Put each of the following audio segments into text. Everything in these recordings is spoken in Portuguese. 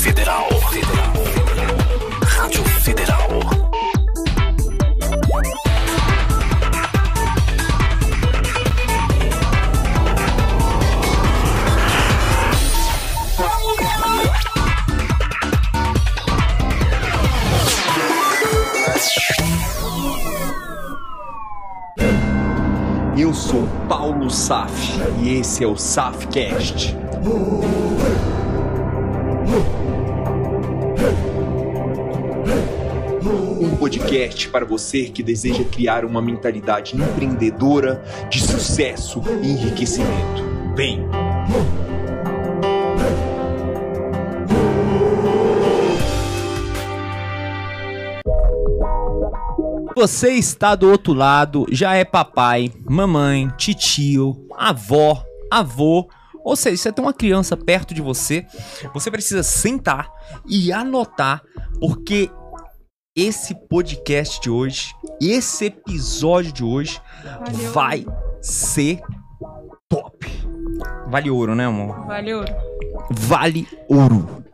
Federal. Rádio Federal. Eu sou Paulo Saf e esse é o Safcast. Podcast para você que deseja criar uma mentalidade empreendedora de sucesso e enriquecimento. Vem! Você está do outro lado, já é papai, mamãe, titio, avó, avô, ou seja, você tem uma criança perto de você, você precisa sentar e anotar, porque esse podcast de hoje, esse episódio de hoje Valeu. vai ser top. Vale ouro, né, amor? Valeu. Vale ouro.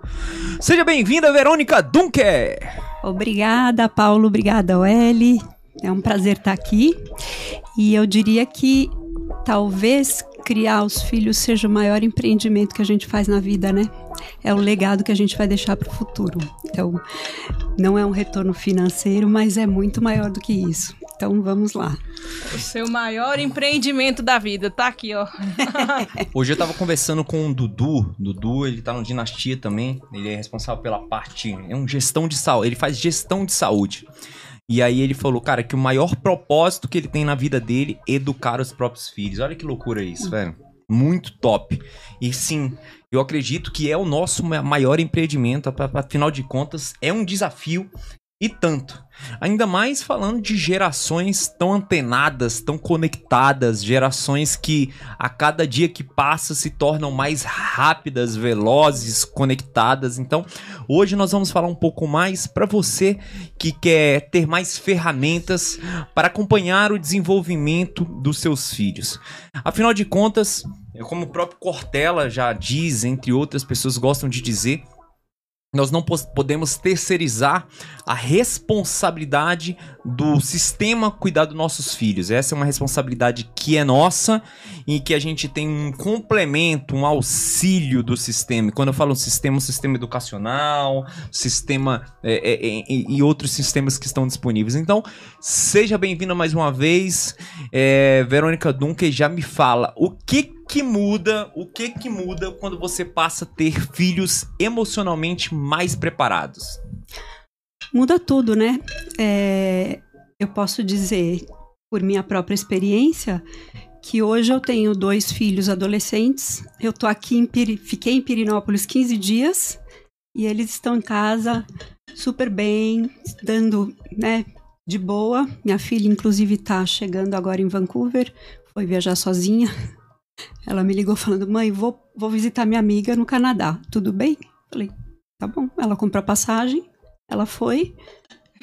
Seja bem-vinda, Verônica Dunker. Obrigada, Paulo. Obrigada, Welly. É um prazer estar aqui. E eu diria que talvez criar os filhos seja o maior empreendimento que a gente faz na vida, né? É o legado que a gente vai deixar para o futuro. Então, não é um retorno financeiro, mas é muito maior do que isso. Então, vamos lá. O seu maior empreendimento da vida. Tá aqui, ó. Hoje eu tava conversando com o Dudu. Dudu, ele tá no Dinastia também. Ele é responsável pela parte. É um gestão de saúde. Ele faz gestão de saúde. E aí ele falou, cara, que o maior propósito que ele tem na vida dele é educar os próprios filhos. Olha que loucura isso, velho. Muito top. E sim, eu acredito que é o nosso ma- maior empreendimento. Afinal de contas, é um desafio e tanto. Ainda mais falando de gerações tão antenadas, tão conectadas, gerações que a cada dia que passa se tornam mais rápidas, velozes, conectadas. Então, hoje nós vamos falar um pouco mais para você que quer ter mais ferramentas para acompanhar o desenvolvimento dos seus filhos. Afinal de contas, como o próprio Cortella já diz, entre outras pessoas gostam de dizer, nós não podemos terceirizar a responsabilidade do sistema cuidar dos nossos filhos. Essa é uma responsabilidade que é nossa e que a gente tem um complemento, um auxílio do sistema. E quando eu falo sistema, sistema educacional, sistema é, é, é, e outros sistemas que estão disponíveis. Então, seja bem-vinda mais uma vez, é, Verônica Duncan, já me fala o que que muda, o que que muda quando você passa a ter filhos emocionalmente mais preparados? Muda tudo, né? É, eu posso dizer, por minha própria experiência, que hoje eu tenho dois filhos adolescentes. Eu tô aqui em Piri, fiquei em Pirinópolis 15 dias e eles estão em casa super bem, dando, né, de boa. Minha filha, inclusive, tá chegando agora em Vancouver, foi viajar sozinha. Ela me ligou falando: mãe, vou, vou visitar minha amiga no Canadá, tudo bem? Falei: tá bom. Ela comprou a passagem, ela foi,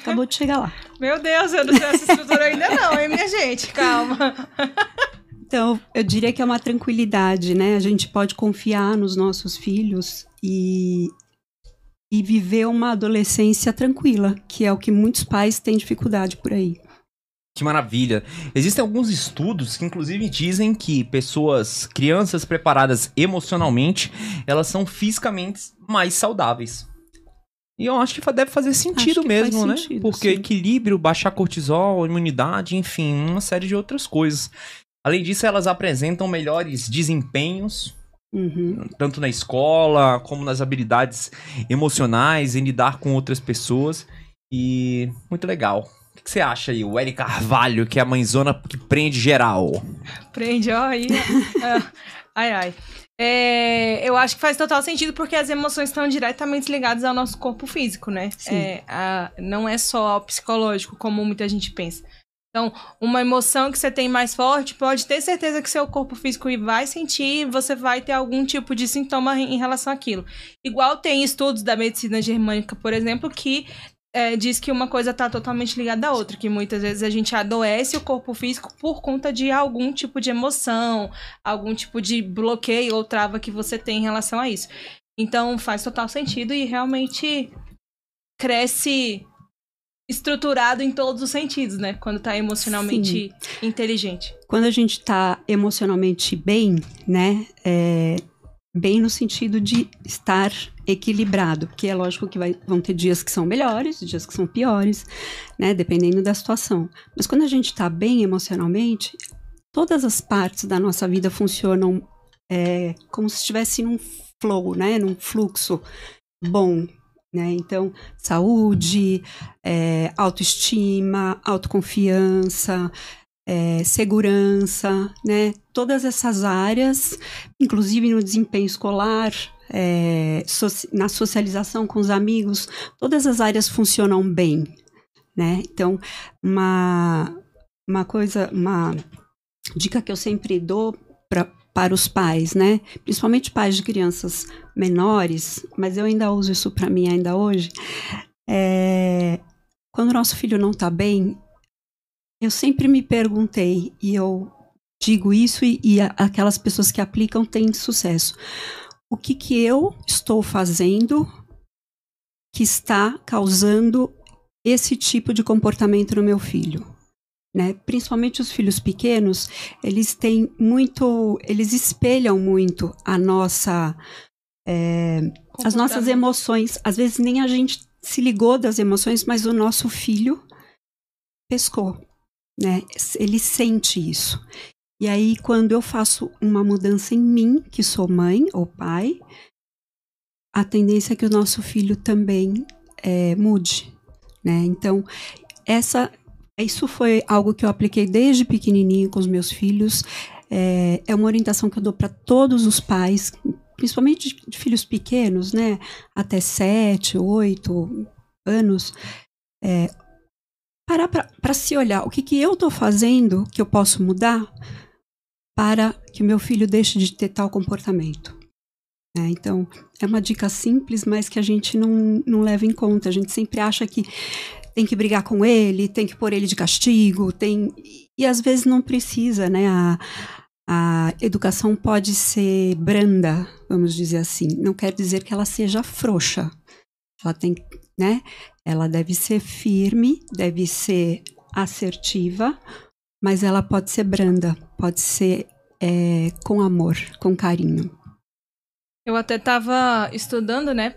acabou de chegar lá. Meu Deus, eu não sei essa estrutura ainda não, hein, minha gente? Calma. Então, eu diria que é uma tranquilidade, né? A gente pode confiar nos nossos filhos e, e viver uma adolescência tranquila, que é o que muitos pais têm dificuldade por aí. Que maravilha. Existem alguns estudos que inclusive dizem que pessoas, crianças preparadas emocionalmente, elas são fisicamente mais saudáveis. E eu acho que deve fazer sentido mesmo, faz né? sentido, Porque sim. equilíbrio, baixar cortisol, imunidade, enfim, uma série de outras coisas. Além disso, elas apresentam melhores desempenhos, Uhum. tanto na escola como nas habilidades emocionais, em lidar com outras pessoas. E muito legal. O que você acha aí, o Eli Carvalho, que é a mãezona que prende geral? Prende, ó, aí. ó. ai, ai. É, eu acho que faz total sentido porque as emoções estão diretamente ligadas ao nosso corpo físico, né? É, a- não é só ao psicológico, como muita gente pensa. Então, uma emoção que você tem mais forte, pode ter certeza que seu corpo físico vai sentir, você vai ter algum tipo de sintoma em relação àquilo. Igual tem estudos da medicina germânica, por exemplo, que é, diz que uma coisa está totalmente ligada à outra, que muitas vezes a gente adoece o corpo físico por conta de algum tipo de emoção, algum tipo de bloqueio ou trava que você tem em relação a isso. Então faz total sentido e realmente cresce estruturado em todos os sentidos, né? Quando tá emocionalmente inteligente. Quando a gente está emocionalmente bem, né? é, bem no sentido de estar equilibrado, porque é lógico que vai- vão ter dias que são melhores, dias que são piores, né? Dependendo da situação. Mas quando a gente está bem emocionalmente, todas as partes da nossa vida funcionam é, como se estivesse num flow, né? Num fluxo bom. Né? Então, saúde, é, autoestima, autoconfiança, é, segurança, né? Todas essas áreas, inclusive no desempenho escolar, é, soci- na socialização com os amigos, todas as áreas funcionam bem, né? Então, uma, uma coisa, uma dica que eu sempre dou pra, para os pais, né? Principalmente pais de crianças menores, mas eu ainda uso isso para mim ainda hoje. É, quando o nosso filho não está bem, eu sempre me perguntei, e eu digo isso, e, e aquelas pessoas que aplicam têm sucesso. O que, que eu estou fazendo que está causando esse tipo de comportamento no meu filho? Né? Principalmente os filhos pequenos, eles têm muito, eles espelham muito a nossa, é, as nossas emoções. Às vezes nem a gente se ligou das emoções, mas o nosso filho pescou, né? Ele sente isso. E aí, quando eu faço uma mudança em mim, que sou mãe ou pai, a tendência é que o nosso filho também é, mude, né? Então, essa, isso foi algo que eu apliquei desde pequenininho com os meus filhos. É, é uma orientação que eu dou para todos os pais, principalmente de, de filhos pequenos, né? Até sete, oito anos. É, parar para se olhar. O que, que eu estou fazendo que eu posso mudar para que meu filho deixe de ter tal comportamento? né? então, é uma dica simples, mas que a gente não, não leva em conta. A gente sempre acha que tem que brigar com ele, tem que pôr ele de castigo, tem e às vezes não precisa, né? A, a educação pode ser branda, vamos dizer assim. Não quer dizer que ela seja frouxa. Ela tem, né? Ela deve ser firme, deve ser assertiva, mas ela pode ser branda, pode ser é, com amor, com carinho. Eu até tava estudando, né?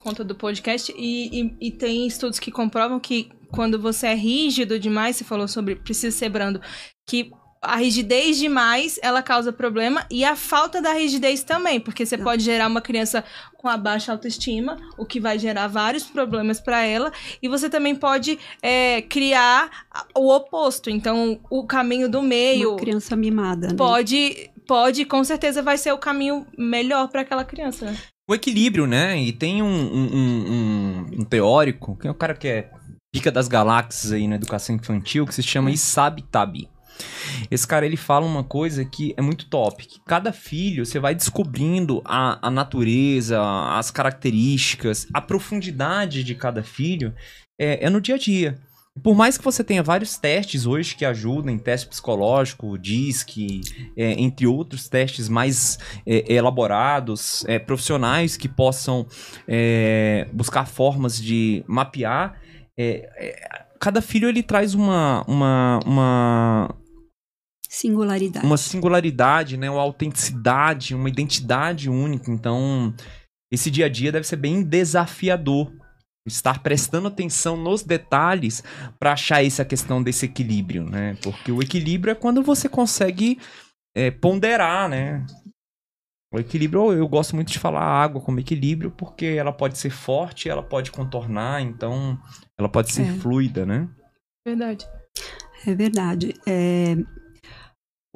Conta do podcast, e, e, e tem estudos que comprovam que quando você é rígido demais, você falou sobre precisa ser brando, que a rigidez demais ela causa problema e a falta da rigidez também, porque você pode gerar uma criança com a baixa autoestima, o que vai gerar vários problemas para ela, e você também pode é, criar o oposto. Então, o caminho do meio Uma criança mimada, né? pode, pode, com certeza vai ser o caminho melhor para aquela criança. O equilíbrio, né? E tem um, um, um- um- um teórico, que é o cara que é pica das galáxias aí na educação infantil, que se chama Isabi Tabi. Esse cara, ele fala uma coisa que é muito top, que cada filho, você vai descobrindo a, a natureza, as características, a profundidade de cada filho, é, é no dia a dia. Por mais que você tenha vários testes hoje que ajudem, teste psicológico, DISC, é, entre outros testes mais é, elaborados, é, profissionais que possam é, buscar formas de mapear, é, é, cada filho ele traz uma, uma, uma, Singularidade. uma singularidade, né, uma autenticidade, uma identidade única. Então, esse dia a dia deve ser bem desafiador. Estar prestando atenção nos detalhes para achar essa questão desse equilíbrio, né? Porque o equilíbrio é quando você consegue é, ponderar, né? O equilíbrio, eu gosto muito de falar água como equilíbrio, porque ela pode ser forte, ela pode contornar, então ela pode ser É. fluida, né? Verdade. É verdade. É,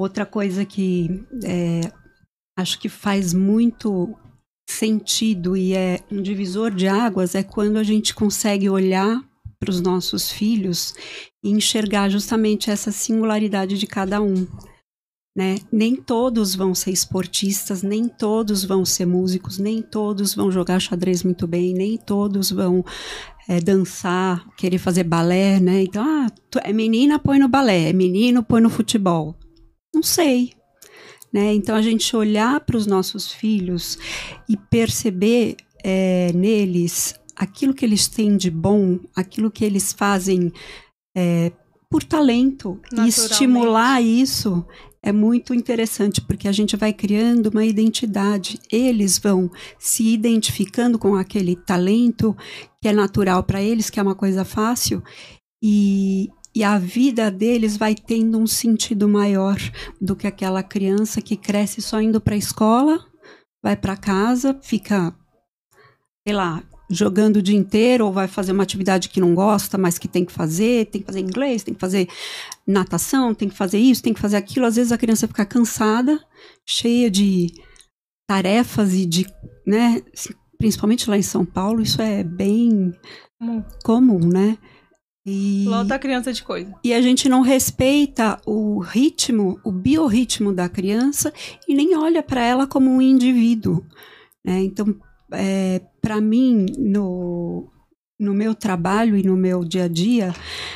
outra coisa que é, acho que faz muito sentido e é um divisor de águas é quando a gente consegue olhar para os nossos filhos e enxergar justamente essa singularidade de cada um. Né? Nem todos vão ser esportistas, nem todos vão ser músicos, nem todos vão jogar xadrez muito bem, nem todos vão é, dançar, querer fazer balé, né? Então, ah, é menina, põe no balé, é menino, põe no futebol. Não sei. Né? Então, a gente olhar para os nossos filhos e perceber é, neles aquilo que eles têm de bom, aquilo que eles fazem é, por talento e estimular isso é muito interessante porque a gente vai criando uma identidade. Eles vão se identificando com aquele talento que é natural para eles, que é uma coisa fácil, e, e a vida deles vai tendo um sentido maior do que aquela criança que cresce só indo para a escola, vai para casa, fica, sei lá, jogando o dia inteiro ou vai fazer uma atividade que não gosta, mas que tem que fazer, tem que fazer inglês, tem que fazer natação, tem que fazer isso, tem que fazer aquilo. Às vezes a criança fica cansada, cheia de tarefas e de, né, principalmente lá em São Paulo, isso é bem Comum. comum, né? E, Lota a criança de coisa. e a gente não respeita o ritmo, o biorritmo da criança e nem olha para ela como um indivíduo. Né? Então, é, para mim, no, no meu trabalho e no meu dia a dia,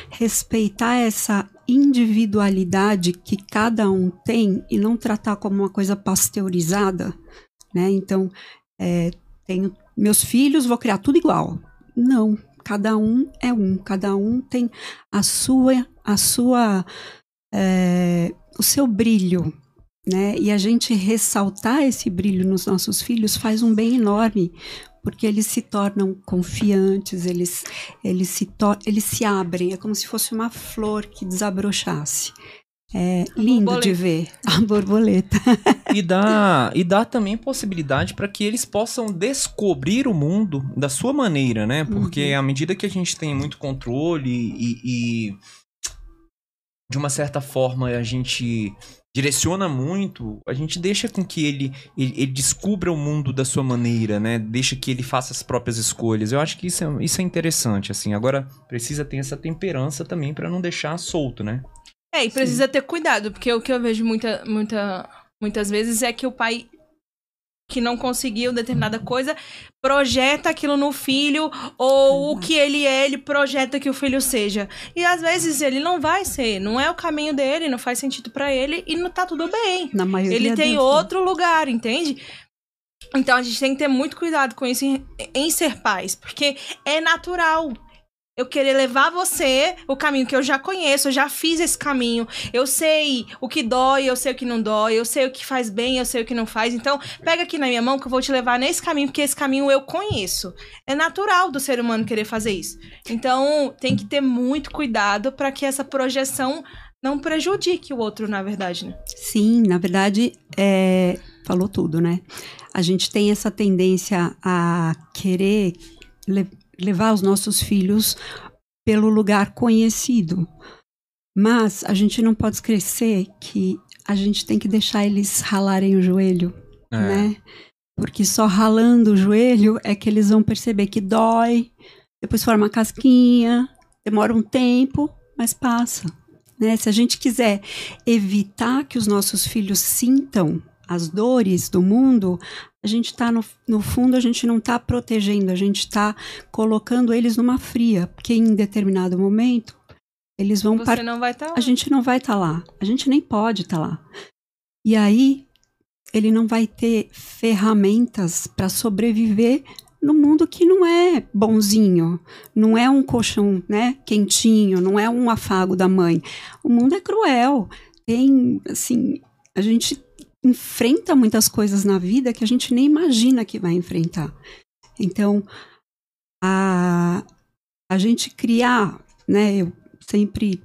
respeitar essa individualidade que cada um tem e não tratar como uma coisa pasteurizada, né? Então, é, tenho meus filhos, vou criar tudo igual. Não, cada um é um, cada um tem a sua, a sua, é, o seu brilho, né? E a gente ressaltar esse brilho nos nossos filhos faz um bem enorme, porque eles se tornam confiantes, eles, eles, se, eles se abrem, é como se fosse uma flor que desabrochasse. É lindo de ver a borboleta. E dá, e dá também possibilidade para que eles possam descobrir o mundo da sua maneira, né? Porque à medida que a gente tem muito controle e, e de uma certa forma a gente direciona muito, a gente deixa com que ele, ele, ele descubra o mundo da sua maneira, né? Deixa que ele faça as próprias escolhas. Eu acho que isso é, isso é interessante, assim. Agora precisa ter essa temperança também para não deixar solto, né? É, e precisa ter cuidado, porque o que eu vejo muita, muita, muitas vezes é que o pai que não conseguiu determinada coisa projeta aquilo no filho, ou o que ele é, ele projeta que o filho seja. E às vezes ele não vai ser, não é o caminho dele, não faz sentido pra ele e não tá tudo bem. Na maioria Ele tem das- outro lugar, entende? Então a gente tem que ter muito cuidado com isso em, em ser pais, porque é natural. Eu querer levar você o caminho que eu já conheço, eu já fiz esse caminho. Eu sei o que dói, eu sei o que não dói, eu sei o que faz bem, eu sei o que não faz. Então, pega aqui na minha mão que eu vou te levar nesse caminho, porque esse caminho eu conheço. É natural do ser humano querer fazer isso. Então, tem que ter muito cuidado para que essa projeção não prejudique o outro, na verdade, né? Sim, na verdade, é, falou tudo, né? A gente tem essa tendência a querer levar os nossos filhos pelo lugar conhecido. Mas a gente não pode esquecer que a gente tem que deixar eles ralarem o joelho, É. né? Porque só ralando o joelho é que eles vão perceber que dói, depois forma casquinha, demora um tempo, mas passa. Né? Se a gente quiser evitar que os nossos filhos sintam as dores do mundo, a gente está no, no fundo a gente não está protegendo, a gente está colocando eles numa fria, porque em determinado momento eles vão Você não vai estar a gente não vai estar lá, a gente nem pode estar lá. E aí ele não vai ter ferramentas para sobreviver no mundo que não é bonzinho, não é um colchão, né, quentinho, não é um afago da mãe. O mundo é cruel. Tem, assim, a gente enfrenta muitas coisas na vida que a gente nem imagina que vai enfrentar. Então, a, a gente criar, né, eu sempre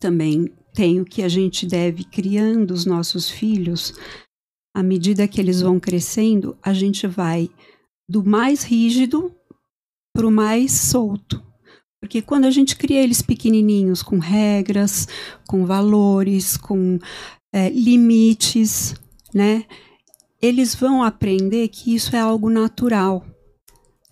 também tenho que a gente deve criando os nossos filhos, à medida que eles vão crescendo, a gente vai do mais rígido para o mais solto. Porque quando a gente cria eles pequenininhos, com regras, com valores, com é, limites, né? Eles vão aprender que isso é algo natural.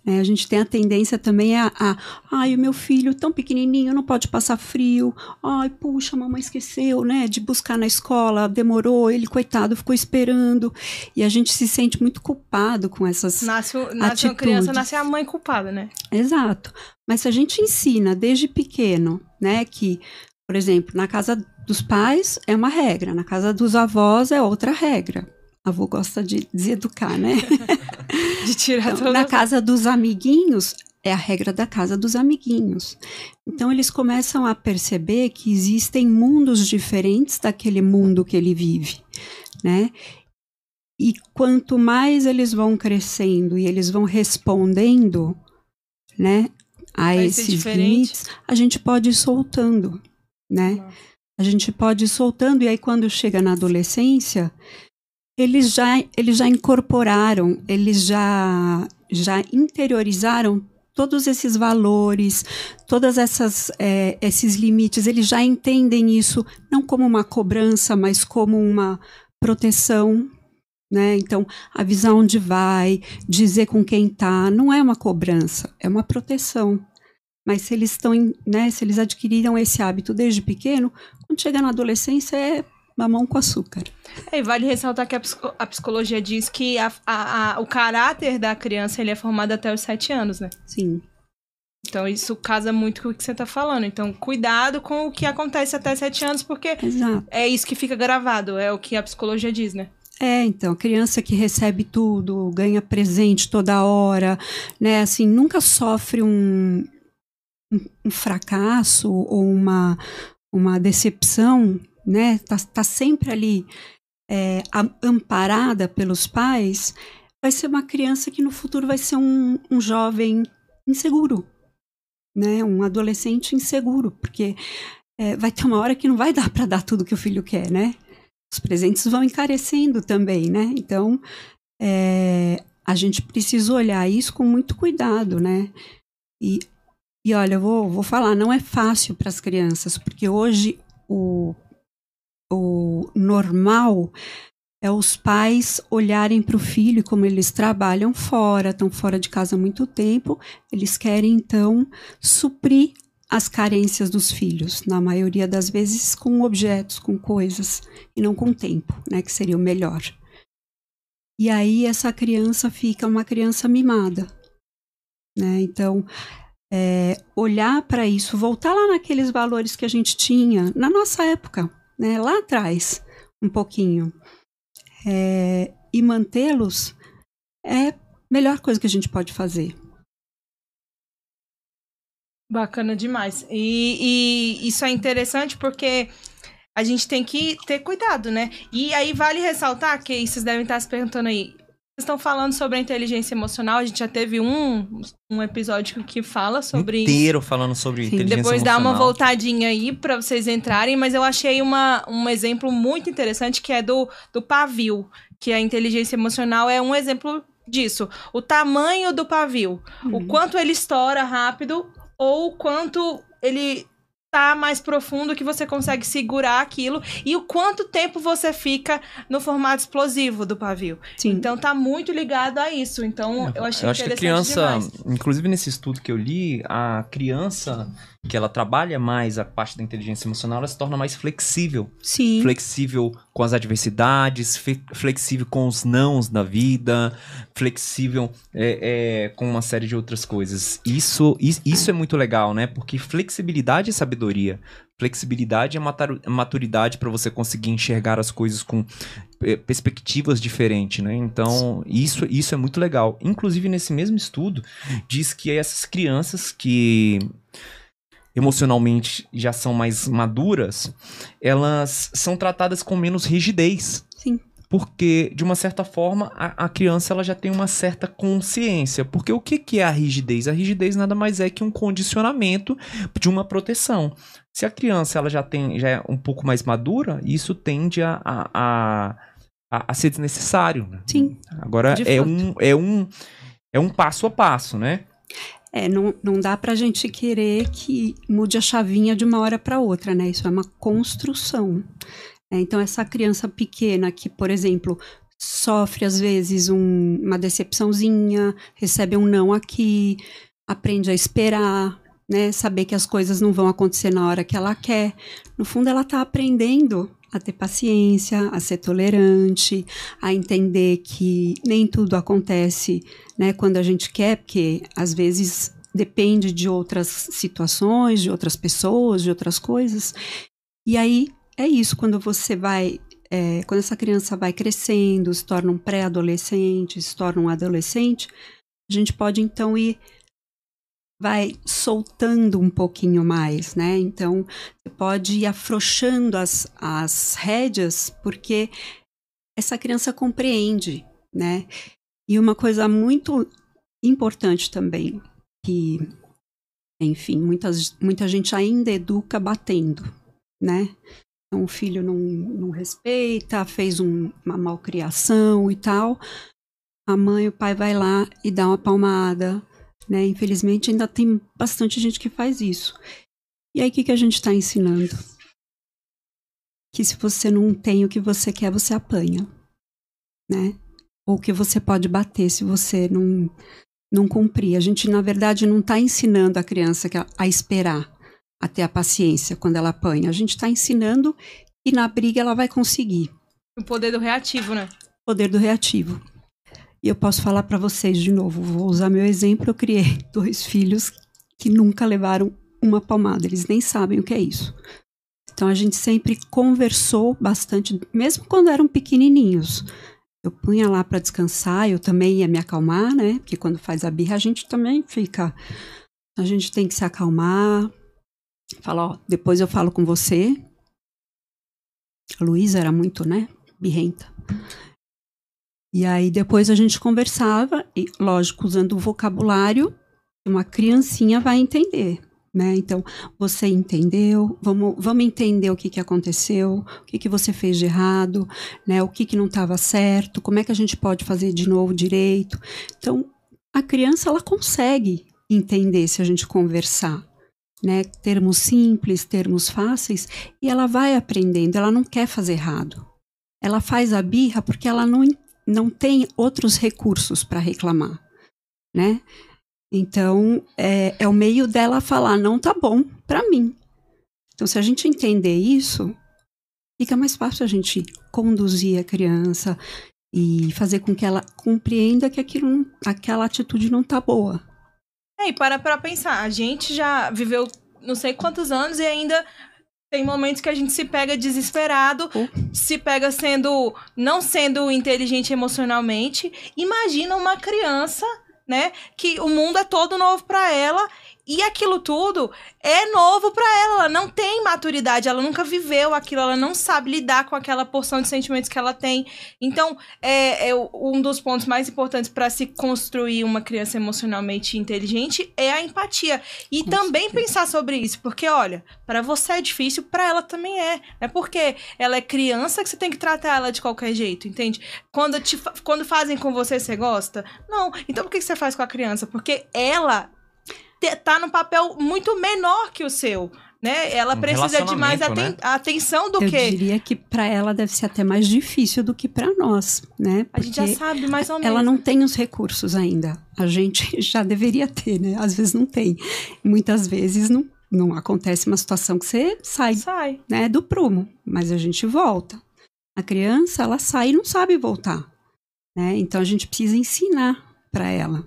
né? A gente tem a tendência também a, a, ai, o meu filho tão pequenininho não pode passar frio. Ai, puxa, a mamãe esqueceu, né, de buscar na escola, demorou, ele coitado ficou esperando. E a gente se sente muito culpado com essas Nasce, nasce uma criança, nasce a mãe culpada, né? Exato. Mas se a gente ensina desde pequeno, né, que, por exemplo, na casa dos pais é uma regra, na casa dos avós é outra regra. Avô gosta de deseducar, né? De tirar Então, toda na casa dos amiguinhos, é a regra da casa dos amiguinhos. Então, eles começam a perceber que existem mundos diferentes daquele mundo que ele vive, né? E quanto mais eles vão crescendo e eles vão respondendo, né, a Vai esses limites, a gente pode ir soltando, né? Nossa. A gente pode ir soltando e aí quando chega na adolescência, eles já eles já incorporaram, eles já já interiorizaram todos esses valores, todas essas eh, esses limites, eles já entendem isso não como uma cobrança, mas como uma proteção, né? Então, avisar onde vai, dizer com quem tá, não é uma cobrança, é uma proteção. Mas se eles estão, né, se eles adquiriram esse hábito desde pequeno, quando chega na adolescência é mamão com açúcar. É, e vale ressaltar que a, psico- a psicologia diz que a- a- a- o caráter da criança ele é formado até os sete anos, né? Sim. Então isso casa muito com o que você tá falando. Então, cuidado com o que acontece até sete anos, porque Exato. é isso que fica gravado, é o que a psicologia diz, né? É, então, criança que recebe tudo, ganha presente toda hora, né, assim, nunca sofre um, um, fracasso ou uma, uma decepção, né, tá, tá sempre ali é, amparada pelos pais, vai ser uma criança que no futuro vai ser um, um jovem inseguro, né, um adolescente inseguro, porque é, vai ter uma hora que não vai dar para dar tudo que o filho quer, né? Os presentes vão encarecendo também, né? Então, é, a gente precisa olhar isso com muito cuidado, né? E, e olha, eu vou, vou falar, não é fácil para as crianças, porque hoje o, o normal é os pais olharem para o filho, como eles trabalham fora, estão fora de casa há muito tempo, eles querem então suprir as carências dos filhos, na maioria das vezes com objetos, com coisas, e não com tempo, né, que seria o melhor. E aí essa criança fica uma criança mimada, né? Então, é, olhar para isso, voltar lá naqueles valores que a gente tinha na nossa época, né, lá atrás, um pouquinho, é, e mantê-los é a melhor coisa que a gente pode fazer. Bacana demais. E, e isso é interessante porque a gente tem que ter cuidado, né? E aí vale ressaltar que vocês devem estar se perguntando aí. Vocês estão falando sobre a inteligência emocional, a gente já teve um, um episódio que fala sobre isso. inteiro falando sobre Sim. inteligência Depois dá uma emocional. voltadinha aí pra vocês entrarem, mas eu achei uma, um exemplo muito interessante que é do, do pavio, que a inteligência emocional é um exemplo disso. O tamanho do pavio, o Uhum. quanto ele estoura rápido ou o quanto ele tá mais profundo que você consegue segurar aquilo e o quanto tempo você fica no formato explosivo do pavio. Sim. Então tá muito ligado a isso. Então eu achei Eu acho que a criança, demais. inclusive nesse estudo que eu li, a criança que ela trabalha mais a parte da inteligência emocional, ela se torna mais flexível. Sim. Flexível com as adversidades, flexível com os nãos da vida, flexível é, é, com uma série de outras coisas. Isso, is- isso é muito legal, né? Porque flexibilidade é sabedoria. Flexibilidade é maturidade para você conseguir enxergar as coisas com eh, perspectivas diferentes, né? Então, isso, isso é muito legal. Inclusive, nesse mesmo estudo, diz que essas crianças que emocionalmente já são mais maduras, elas são tratadas com menos rigidez. Sim. Porque, de uma certa forma, a, a criança ela já tem uma certa consciência. Porque o que, que é a rigidez? A rigidez nada mais é que um condicionamento de uma proteção. Se a criança ela já tem já é um pouco mais madura, isso tende a, a, a, a- a ser desnecessário. né? Sim. Agora é fato. um, é, um, é um passo a passo, né? É, não, não dá pra gente querer que mude a chavinha de uma hora para outra, né? Isso é uma construção. É, então, essa criança pequena que, por exemplo, sofre às vezes um- uma decepçãozinha, recebe um não aqui, aprende a esperar, né? Saber que as coisas não vão acontecer na hora que ela quer. No fundo, ela tá aprendendo a ter paciência, a ser tolerante, a entender que nem tudo acontece né, quando a gente quer, porque às vezes depende de outras situações, de outras pessoas, de outras coisas. E aí é isso, quando você vai. é, quando essa criança vai crescendo, se torna um pré-adolescente, se torna um adolescente, a gente pode então ir. Vai soltando um pouquinho mais, né? Então, você pode ir afrouxando as, as rédeas, porque essa criança compreende, né? E uma coisa muito importante também, que, enfim, muitas, muita gente ainda educa batendo, né? Então, o filho não, não respeita, fez um- uma malcriação e tal. A mãe, o pai vai lá e dá uma palmada, né? Infelizmente, ainda tem bastante gente que faz isso. E aí, o que, que a gente está ensinando? Que se você não tem o que você quer, você apanha, né? Ou que você pode bater se você não, não cumprir. A gente, na verdade, não está ensinando a criança a, esperar, a ter a paciência quando ela apanha. A gente está ensinando que na briga ela vai conseguir. O poder do reativo, né? Poder do reativo. E eu posso falar para vocês de novo, vou usar meu exemplo. Eu criei dois filhos que nunca levaram uma palmada, eles nem sabem o que é isso. Então a gente sempre conversou bastante, mesmo quando eram pequenininhos. Eu punha lá para descansar, eu também ia me acalmar, né? Porque quando faz a birra a gente também fica. A gente tem que se acalmar. Falar, ó, depois eu falo com você. A Luísa era muito, né? Birrenta. E aí depois a gente conversava, e lógico, usando o vocabulário que uma criancinha vai entender. Né? Então, você entendeu, vamos, vamos entender o que, que aconteceu, o que, que você fez de errado, né? o que, que não estava certo, como é que a gente pode fazer de novo direito. Então, a criança ela consegue entender se a gente conversar. Né? Termos simples, termos fáceis, e ela vai aprendendo, ela não quer fazer errado. Ela faz a birra porque ela não, não tem outros recursos para reclamar. Né? Então, é, é o meio dela falar, não tá bom para mim. Então, se a gente entender isso, fica mais fácil a gente conduzir a criança e fazer com que ela compreenda que aquilo, aquela atitude não tá boa. É, e para pra pensar, a gente já viveu não sei quantos anos e ainda tem momentos que a gente se pega desesperado, Oh. se pega sendo não sendo inteligente emocionalmente. Imagina uma criança, né, que o mundo é todo novo para ela e aquilo tudo é novo para ela, ela não tem maturidade, ela nunca viveu aquilo, ela não sabe lidar com aquela porção de sentimentos que ela tem. Então, é, é um dos pontos mais importantes para se construir uma criança emocionalmente inteligente é a empatia. E Com também certeza. pensar sobre isso, porque olha, para você é difícil, para ela também é. Não é porque ela é criança que você tem que tratar ela de qualquer jeito, entende? Quando, te, quando fazem com você, você gosta? Não. Então por que você faz com a criança? Porque ela tá num papel muito menor que o seu. Né? Ela Um precisa de mais relacionamento, aten- atenção do Eu que diria que para ela deve ser até mais difícil do que para nós, né? a gente já sabe mais ou menos. ela não tem os recursos ainda. A gente já deveria ter, né? Às vezes não tem. Muitas vezes não, não acontece uma situação que você sai sai. né, do prumo, mas a gente volta. A criança, ela sai e não sabe voltar, né? Então a gente precisa ensinar para ela.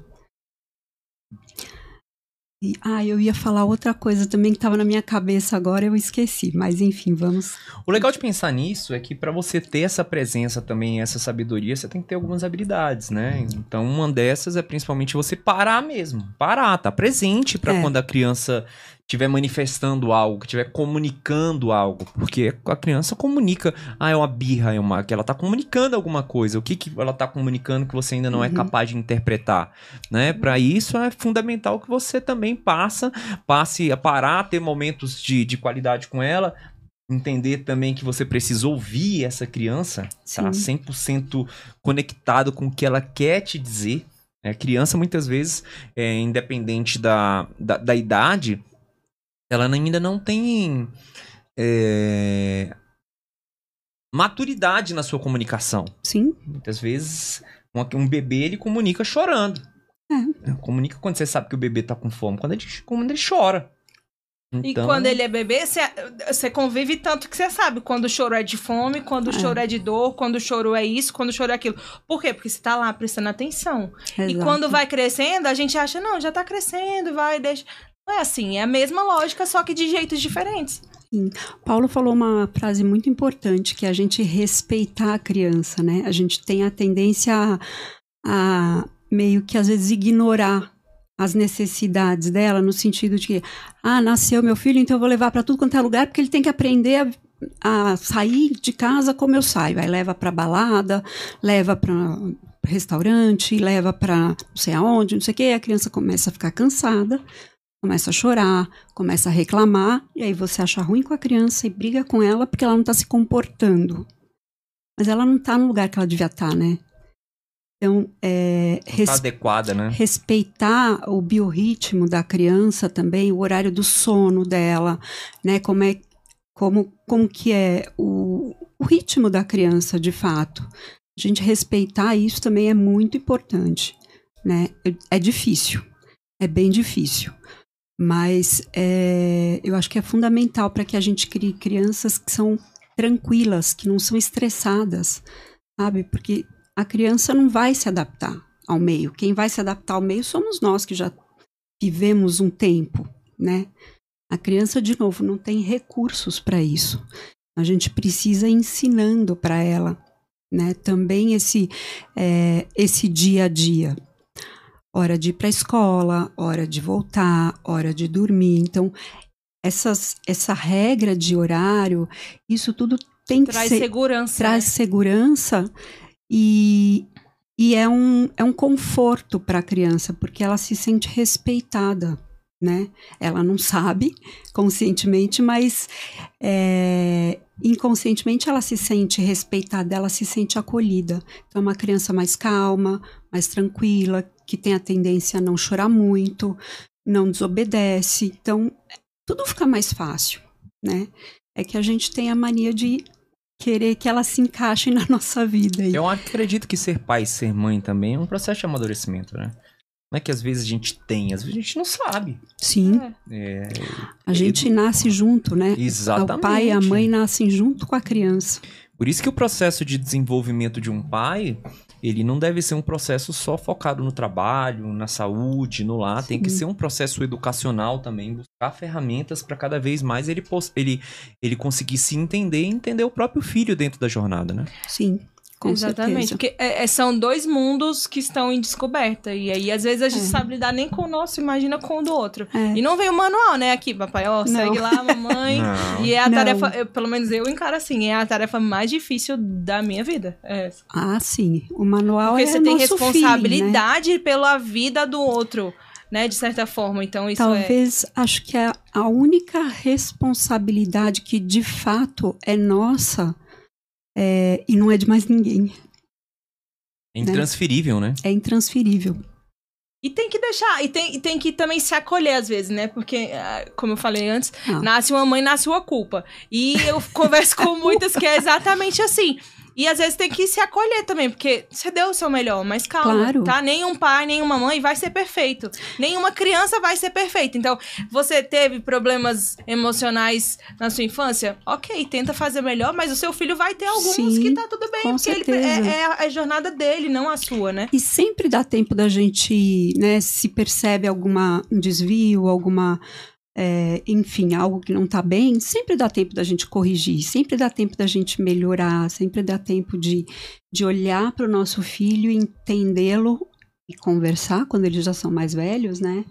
E, ah, eu ia falar outra coisa também que estava na minha cabeça agora, eu esqueci. Mas enfim, vamos. O legal de pensar nisso é que pra você ter essa presença também, essa sabedoria, você tem que ter algumas habilidades, né? Então, uma dessas é principalmente você parar mesmo. Parar, tá presente pra É. quando a criança estiver manifestando algo, estiver comunicando algo. Porque a criança comunica, ah, é uma birra, é uma que ela tá comunicando alguma coisa. O que que ela tá comunicando que você ainda não é Uhum. capaz de interpretar, né? Para isso é fundamental que você também passa, passe a parar, ter momentos de, de qualidade com ela, entender também que você precisa ouvir essa criança, tá? Sim. 100% conectado com o que ela quer te dizer. A criança, muitas vezes, é, independente da, da, da idade, ela ainda não tem é, maturidade na sua comunicação. Sim, Muitas vezes, um bebê, ele comunica chorando. É. Comunica quando você sabe que o bebê tá com fome, quando ele, quando ele chora. E Então, quando ele é bebê, você, convive tanto que você sabe quando o choro é de fome, quando o É. choro é de dor, quando o choro é isso, quando o choro é aquilo. Por quê? Porque você tá lá prestando atenção. E exato. quando vai crescendo, a gente acha, não, já tá crescendo, vai, deixa. É assim, é a mesma lógica, só que de jeitos diferentes. Paulo falou uma frase muito importante, que é a gente respeitar a criança, né? A gente tem a tendência a, a meio que às vezes ignorar as necessidades dela, no sentido de que, ah, nasceu meu filho, então eu vou levar para tudo quanto é lugar, porque ele tem que aprender a, a sair de casa como eu saio. Aí leva para balada, leva para restaurante, leva para não sei aonde, não sei o quê, a criança começa a ficar cansada, começa a chorar, começa a reclamar, e aí você acha ruim com a criança e briga com ela porque ela não está se comportando. Mas ela não está no lugar que ela devia estar, tá, né? Então, é, res... tá adequada, né? respeitar o biorritmo da criança também, o horário do sono dela, né? Como é, como, como que é o, o ritmo da criança, de fato. A gente respeitar isso também é muito importante, né? É, é difícil, é bem difícil, mas é, eu acho que é fundamental para que a gente crie crianças que são tranquilas, que não são estressadas, sabe? Porque a criança não vai se adaptar ao meio. Quem vai se adaptar ao meio somos nós que já vivemos um tempo, né? A criança, de novo, não tem recursos para isso. A gente precisa ir ensinando para ela, né? Também esse é, esse dia a dia, hora de ir para a escola, hora de voltar, hora de dormir. Então, essas, essa regra de horário, isso tudo tem traz que ser segurança, traz né? segurança e, e é, um, é um conforto para a criança, porque ela se sente respeitada. Né? Ela não sabe conscientemente, mas é, inconscientemente ela se sente respeitada, ela se sente acolhida. Então, é uma criança mais calma, mais tranquila, que tem a tendência a não chorar muito, não desobedece. Então, tudo fica mais fácil, né? É que a gente tem a mania de querer que ela se encaixe na nossa vida. Eu acredito que ser pai e ser mãe também é um processo de amadurecimento, né? Não é que às vezes a gente tem, às vezes a gente não sabe. Sim, É, a gente nasce junto, né? Exatamente. O pai e a mãe nascem junto com a criança. Por isso que o processo de desenvolvimento de um pai, ele não deve ser um processo só focado no trabalho, na saúde, no lar. Tem que ser um processo educacional também, buscar ferramentas para cada vez mais ele, ele, ele conseguir se entender e entender o próprio filho dentro da jornada, né? Sim, com Exatamente, certeza. porque é, é, são dois mundos que estão em descoberta. E aí, às vezes, a gente É. sabe lidar nem com o nosso, imagina com o do outro. É. E não vem o manual, né? Aqui, papai, ó, segue lá, mamãe. Não. E é a Não. tarefa, eu- pelo menos eu encaro assim, é a tarefa mais difícil da minha vida. É essa. Ah, sim. O manual Porque é você tem nosso feeling, né? responsabilidade pela vida do outro, né? De certa forma. Então, isso é. Talvez, acho que é a única responsabilidade que de fato é nossa é, e não é de mais ninguém. É intransferível, né? É intransferível. E tem que deixar, e tem, e tem que também se acolher às vezes, né? Porque, ah, como eu falei antes, Ah. nasce uma mãe, nasce uma culpa. E eu converso com muitas que é exatamente assim. E às vezes tem que se acolher também, porque você deu o seu melhor, mas calma, Claro. tá? Nenhum pai, nenhuma mãe vai ser perfeito. Nenhuma criança vai ser perfeita. Então, você teve problemas emocionais na sua infância? Ok, tenta fazer melhor, mas o seu filho vai ter alguns Sim, que tá tudo bem, porque ele, é, é a- a jornada dele, não a sua, né? E sempre dá tempo da gente, né, se percebe alguma um desvio, alguma, é, enfim, algo que não está bem, sempre dá tempo da gente corrigir, sempre dá tempo da gente melhorar, sempre dá tempo de, de olhar para o nosso filho, entendê-lo e conversar quando eles já são mais velhos, né?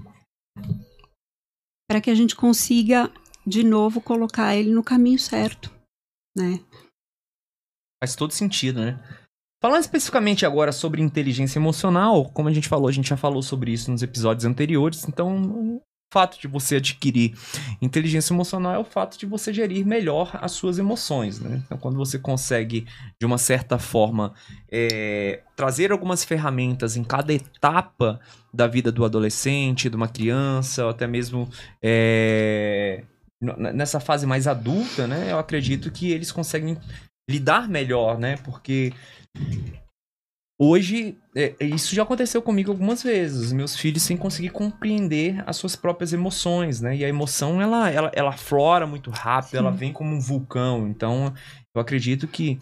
Para que a gente consiga, de novo, colocar ele no caminho certo, né? Faz todo sentido, né? Falando especificamente agora sobre inteligência emocional, como a gente falou, a gente já falou sobre isso nos episódios anteriores, então fato de você adquirir inteligência emocional é o fato de você gerir melhor as suas emoções, né? Então, quando você consegue, de uma certa forma, é, trazer algumas ferramentas em cada etapa da vida do adolescente, de uma criança, ou até mesmo é, nessa fase mais adulta, né? Eu acredito que eles conseguem lidar melhor, né? Porque hoje é, isso já aconteceu comigo algumas vezes. Meus filhos sem conseguir compreender as suas próprias emoções, né? E a emoção ela ela, ela aflora muito rápido, ela vem como um vulcão. Então eu acredito que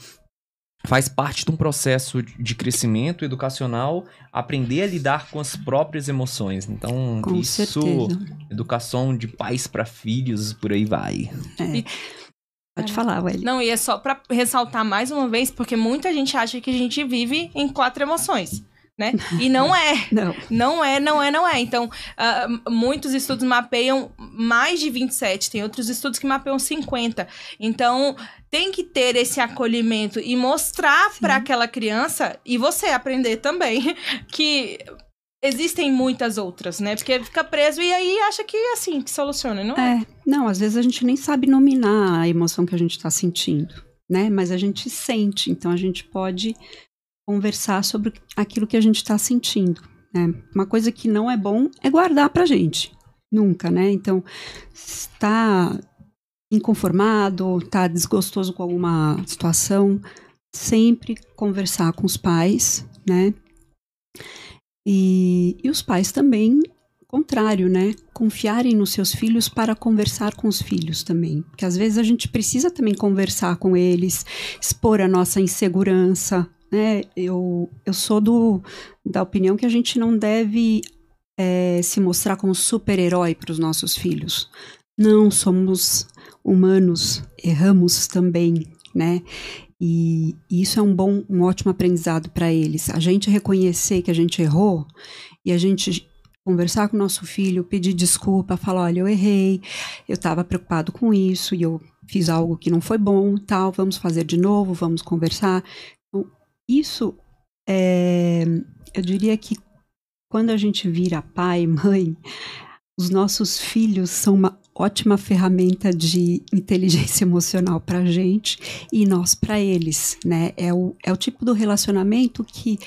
faz parte de um processo de crescimento educacional aprender a lidar com as próprias emoções. Então, Com isso, certeza. educação de pais para filhos, por aí vai. É. E- Pode falar, Welly. Não, e é só pra ressaltar mais uma vez, porque muita gente acha que a gente vive em quatro emoções, né? E não é. Não. Não é, não é, não é. Então, ah, muitos estudos mapeiam mais de 27, tem outros estudos que mapeiam 50. Então, tem que ter esse acolhimento e mostrar para aquela criança, e você aprender também, que existem muitas outras, né? Porque fica preso e aí acha que é assim que soluciona, não é? É, não, às vezes a gente nem sabe nominar a emoção que a gente está sentindo, né? Mas a gente sente, então a gente pode conversar sobre aquilo que a gente está sentindo. Né? Uma coisa que não é bom é guardar pra gente, nunca, né? Então, está inconformado, está desgostoso com alguma situação, sempre conversar com os pais, né? E, e os pais também contrário, né? Confiarem nos seus filhos para conversar com os filhos também. Porque às vezes a gente precisa também conversar com eles, expor a nossa insegurança, né? Eu, eu sou do, da opinião que a gente não deve é, se mostrar como super-herói para os nossos filhos. Não, somos humanos, erramos também, né? E isso é um bom, um ótimo aprendizado para eles. A gente reconhecer que a gente errou e a gente conversar com o nosso filho, pedir desculpa, falar, olha, eu errei, eu estava preocupado com isso e eu fiz algo que não foi bom, tal, vamos fazer de novo, vamos conversar. Então, isso, é, eu diria que quando a gente vira pai, mãe, os nossos filhos são ótima ferramenta de inteligência emocional para a gente e nós para eles, né? É o, é o tipo do relacionamento que,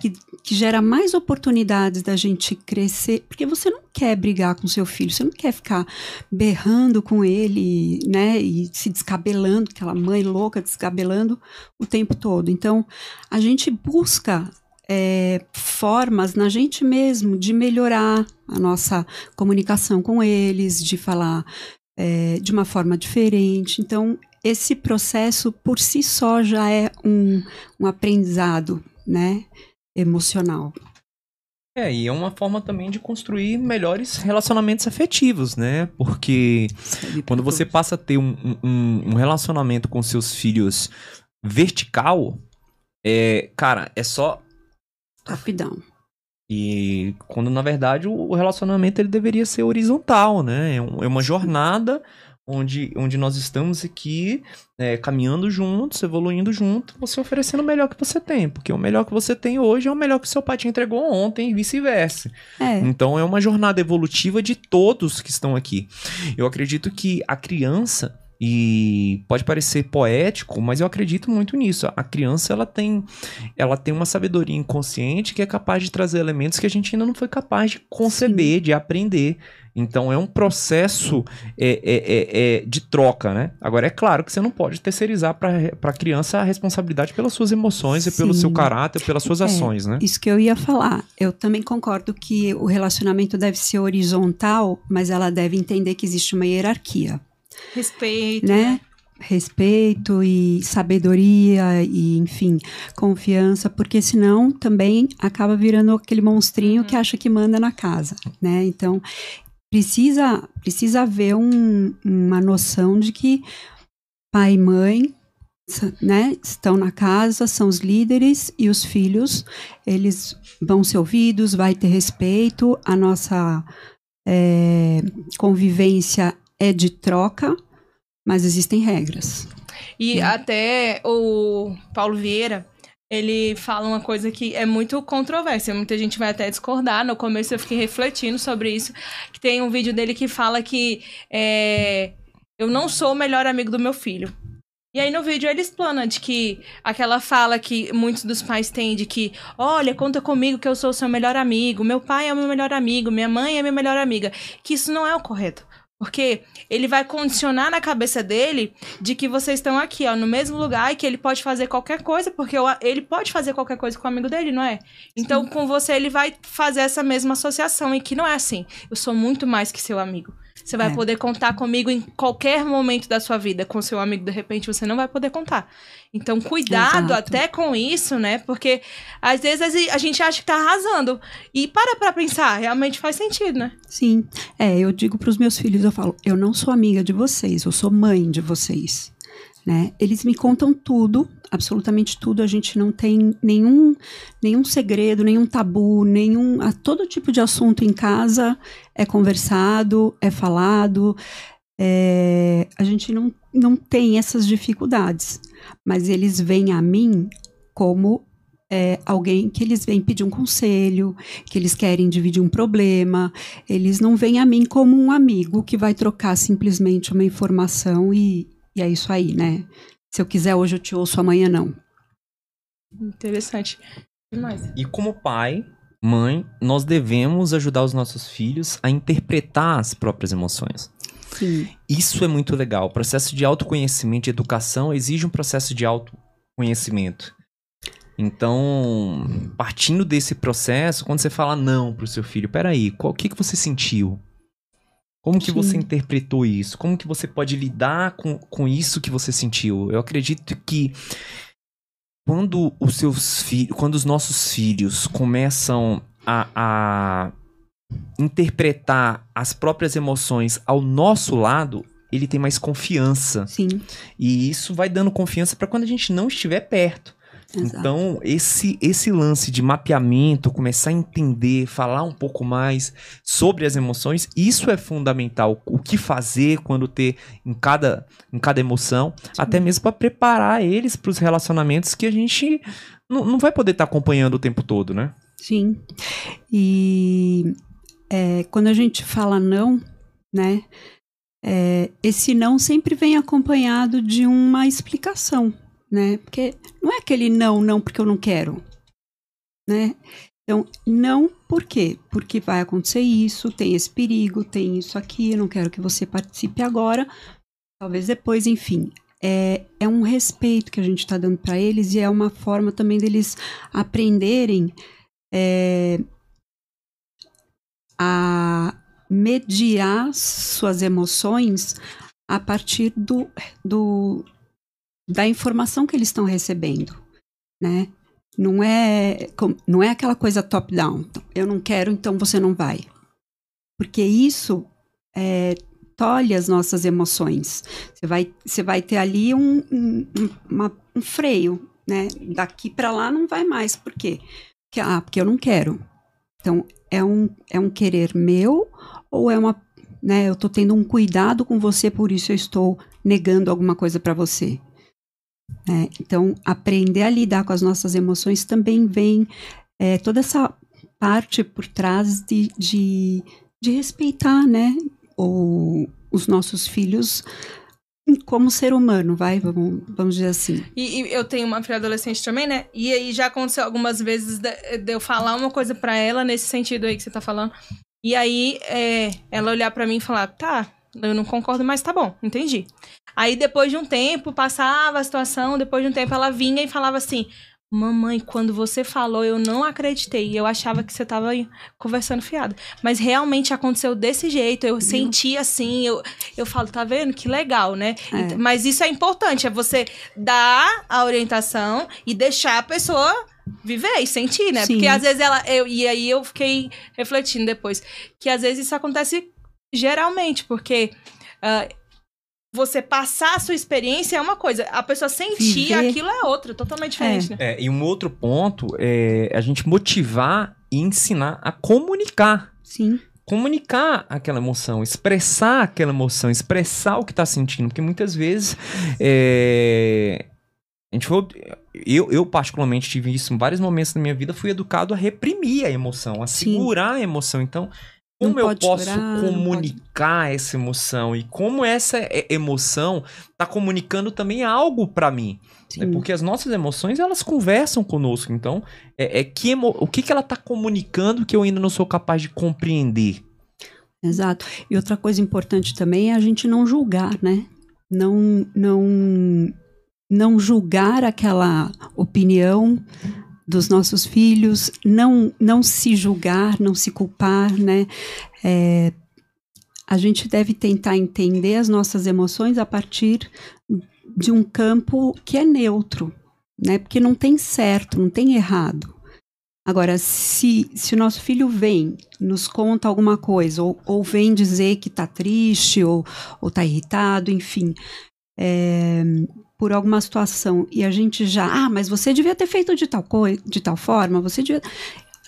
que, que gera mais oportunidades da gente crescer, porque você não quer brigar com seu filho, você não quer ficar berrando com ele, né? E se descabelando, aquela mãe louca descabelando o tempo todo. Então, a gente busca é, formas na gente mesmo de melhorar a nossa comunicação com eles, de falar é, de uma forma diferente. Então, esse processo por si só já é um, um aprendizado, né, emocional. É, e é uma forma também de construir melhores relacionamentos afetivos, né? Porque quando você passa a ter um, um, um relacionamento com seus filhos vertical, é, cara, é só Rapidão. E quando na verdade o relacionamento ele deveria ser horizontal, né? É, é uma jornada onde, onde nós estamos aqui é, caminhando juntos, evoluindo junto, você oferecendo o melhor que você tem, porque o melhor que você tem hoje é o melhor que seu pai te entregou ontem e vice-versa. É, Então é uma jornada evolutiva de todos que estão aqui. Eu acredito que a criança e pode parecer poético, mas eu acredito muito nisso. A criança ela tem ela tem uma sabedoria inconsciente que é capaz de trazer elementos que a gente ainda não foi capaz de conceber, de aprender. Então é um processo é, é, é, é, de troca, né? Agora é claro que você não pode terceirizar para a criança a responsabilidade pelas suas emoções e pelo Sim. seu caráter, pelas suas É. ações, né? Isso que eu ia falar. Eu também concordo que o relacionamento deve ser horizontal, mas ela deve entender que existe uma hierarquia. Respeito. né? Respeito e sabedoria e, enfim, confiança, porque senão também acaba virando aquele monstrinho que acha que manda na casa, né? Então, precisa, precisa haver um- uma noção de que pai e mãe, né, estão na casa, são os líderes e os filhos, eles vão ser ouvidos, vai ter respeito, a nossa é, convivência é de troca, mas existem regras. E até o Paulo Vieira, ele fala uma coisa que é muito controversa. Muita gente vai até discordar. No começo eu fiquei refletindo sobre isso. Que tem um vídeo dele que fala que é, eu não sou o melhor amigo do meu filho. E aí no vídeo ele explana de que aquela fala que muitos dos pais têm de que, olha, conta comigo que eu sou o seu melhor amigo, meu pai é o meu melhor amigo, minha mãe é minha melhor amiga. Que isso não é o correto. Porque ele vai condicionar na cabeça dele de que vocês estão aqui, ó, no mesmo lugar e que ele pode fazer qualquer coisa, porque ele pode fazer qualquer coisa com o amigo dele, não é? Então, com você, ele vai fazer essa mesma associação e que não é assim. Eu sou muito mais que seu amigo. Você vai É. poder contar comigo em qualquer momento da sua vida. Com seu amigo, de repente, você não vai poder contar. Então, cuidado Exato. até com isso, né? Porque às vezes a gente acha que tá arrasando. E para pra pensar, realmente faz sentido, né? Sim. É, eu digo para os meus filhos, eu falo, eu não sou amiga de vocês, eu sou mãe de vocês. Né? Eles me contam tudo, absolutamente tudo. A gente não tem nenhum, nenhum segredo, nenhum tabu, nenhum. Todo tipo de assunto em casa é conversado, é falado. é, a gente não, não tem essas dificuldades. Mas eles vêm a mim como é, alguém que eles vêm pedir um conselho, que eles querem dividir um problema. Eles não vêm a mim como um amigo que vai trocar simplesmente uma informação e, e é isso aí, né? Se eu quiser hoje eu te ouço, amanhã não. Interessante. Demais. E como pai, mãe, nós devemos ajudar os nossos filhos a interpretar as próprias emoções. Sim, Isso é muito legal. O processo de autoconhecimento e educação exige um processo de autoconhecimento. Então, partindo desse processo, quando você fala não pro seu filho, peraí, qual- o que, que você sentiu? Como que Sim. você interpretou isso? Como que você pode lidar com, com isso que você sentiu? Eu acredito que quando os seus filhos, quando os nossos filhos começam a, a interpretar as próprias emoções ao nosso lado, ele tem mais confiança. sim. E isso vai dando confiança para quando a gente não estiver perto. Exato. Então, esse, esse lance de mapeamento, começar a entender, falar um pouco mais sobre as emoções, isso é fundamental. O que fazer quando ter em cada, em cada emoção, até mesmo para preparar eles para os relacionamentos que a gente não, não vai poder estar acompanhando o tempo todo, né? Sim. E é, quando a gente fala não, né? é, esse não sempre vem acompanhado de uma explicação, né? Porque não é aquele não, não porque eu não quero, né? Então, não por quê? Porque vai acontecer isso, tem esse perigo, tem isso aqui, eu não quero que você participe agora, talvez depois, enfim. É, é um respeito que a gente está dando para eles e é uma forma também deles aprenderem é, a mediar suas emoções a partir do, do da informação que eles estão recebendo, né? Não é não é aquela coisa top down. Eu não quero, então você não vai, porque isso é, tolhe as nossas emoções. Você vai você vai ter ali um, um, um- uma- um freio, né? Daqui para lá não vai mais. Por quê? Porque, ah, porque eu não quero. Então, é um, é um querer meu ou é uma. Né, eu tô tendo um cuidado com você, por isso eu estou negando alguma coisa para você. Né? então, aprender a lidar com as nossas emoções também vem é, toda essa parte por trás de, de, de respeitar, né? O, os nossos filhos como ser humano, vai, vamos, vamos dizer assim. E, e eu tenho uma filha adolescente também, né? E aí já aconteceu algumas vezes de, de eu falar uma coisa pra ela nesse sentido aí que você tá falando. E aí é, ela olhar pra mim e falar, tá, eu não concordo, mas tá bom, entendi. Aí depois de um tempo, passava a situação, depois de um tempo ela vinha e falava assim. Mamãe, quando você falou, eu não acreditei. Eu achava que você tava aí conversando fiado. Mas realmente aconteceu desse jeito. Eu senti assim. Eu, eu falo, tá vendo? Que legal, né? É. Mas isso é importante. É você dar a orientação e deixar a pessoa viver e sentir, né? Sim. Porque às vezes ela. Eu, e aí eu fiquei refletindo depois. Que às vezes isso acontece geralmente, porque. ah, você passar a sua experiência é uma coisa, a pessoa sentir Viver. aquilo é outra, totalmente diferente, né? É, e um outro ponto é a gente motivar e ensinar a comunicar. Sim, Comunicar aquela emoção, expressar aquela emoção, expressar o que tá sentindo. Porque muitas vezes é, a gente foi. Eu, eu, particularmente, tive isso em vários momentos da minha vida, fui educado a reprimir a emoção, a Sim. segurar a emoção. Então, como eu pode posso chorar, comunicar essa emoção e como essa e- emoção tá comunicando também algo pra mim? sim. É porque as nossas emoções, elas conversam conosco. Então, é, é que emo- o que, que ela tá comunicando que eu ainda não sou capaz de compreender? Exato. E outra coisa importante também é a gente não julgar, né? Não, não, não julgar aquela opinião dos nossos filhos, não, não se julgar, não se culpar, né? É, a gente deve tentar entender as nossas emoções a partir de um campo que é neutro, né? Porque não tem certo, não tem errado. Agora, se, se o nosso filho vem, nos conta alguma coisa, ou, ou vem dizer que está triste, ou está irritado, enfim, é, por alguma situação, e a gente já, ah, mas você devia ter feito de tal coisa, de tal forma, você devia.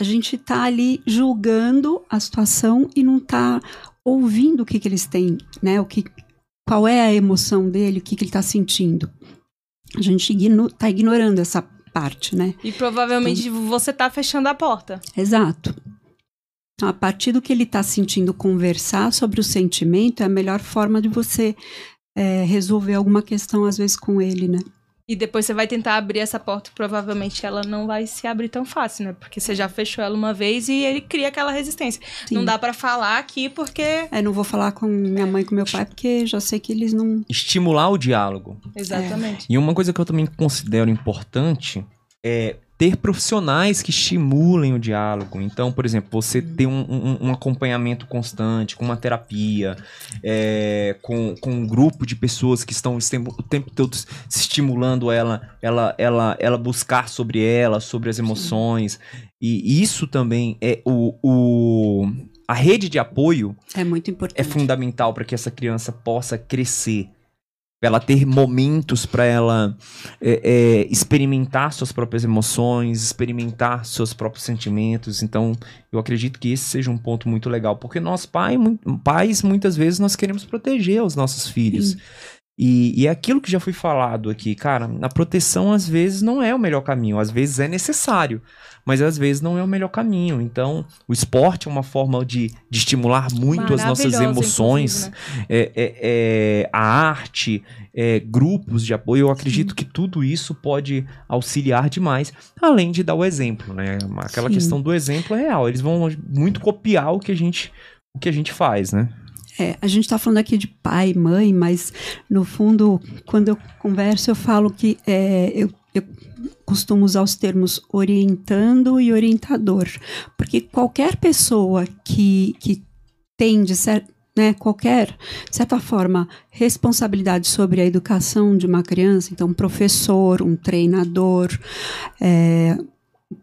A gente está ali julgando a situação e não está ouvindo o que, que eles têm, né? O que, qual é a emoção dele, o que, que ele está sentindo. A gente está ignorando essa parte, né? E provavelmente então, você está fechando a porta. Exato. Então, a partir do que ele está sentindo, conversar sobre o sentimento é a melhor forma de você é, resolver alguma questão, às vezes, com ele, né? E depois você vai tentar abrir essa porta, provavelmente ela não vai se abrir tão fácil, né? Porque você já fechou ela uma vez e ele cria aquela resistência. Sim. Não dá para falar aqui porque. É, não vou falar com minha mãe e com meu pai porque já sei que eles não. Estimular o diálogo. Exatamente. É. E uma coisa que eu também considero importante é ter profissionais que estimulem o diálogo. Então, por exemplo, você ter um, um, um acompanhamento constante, com uma terapia, é, com, com um grupo de pessoas que estão o tempo todo se estimulando ela, ela, ela, ela buscar sobre ela, sobre as emoções. E isso também é o, o a rede de apoio é muito importante. É fundamental para que essa criança possa crescer ela ter momentos para ela é, é, experimentar suas próprias emoções, experimentar seus próprios sentimentos. Então, eu acredito que esse seja um ponto muito legal, porque nós pai, pais muitas vezes nós queremos proteger os nossos filhos. E, e é aquilo que já foi falado aqui, cara, a proteção às vezes não é o melhor caminho, às vezes é necessário mas às vezes não é o melhor caminho. Então, o esporte é uma forma de, de estimular muito as nossas emoções, né? é, é, é, a arte, é, grupos de apoio. Eu acredito Sim. que tudo isso pode auxiliar demais, além de dar o exemplo, né? Aquela Sim. questão do exemplo é real. Eles vão muito copiar o que a gente, o que a gente faz, né? É, a gente está falando aqui de pai, mãe, mas no fundo, quando eu converso, eu falo que é, eu, eu costumo usar os termos orientando e orientador, porque qualquer pessoa que, que tem, de cer né, qualquer, de certa forma, responsabilidade sobre a educação de uma criança, então um professor, um treinador, é,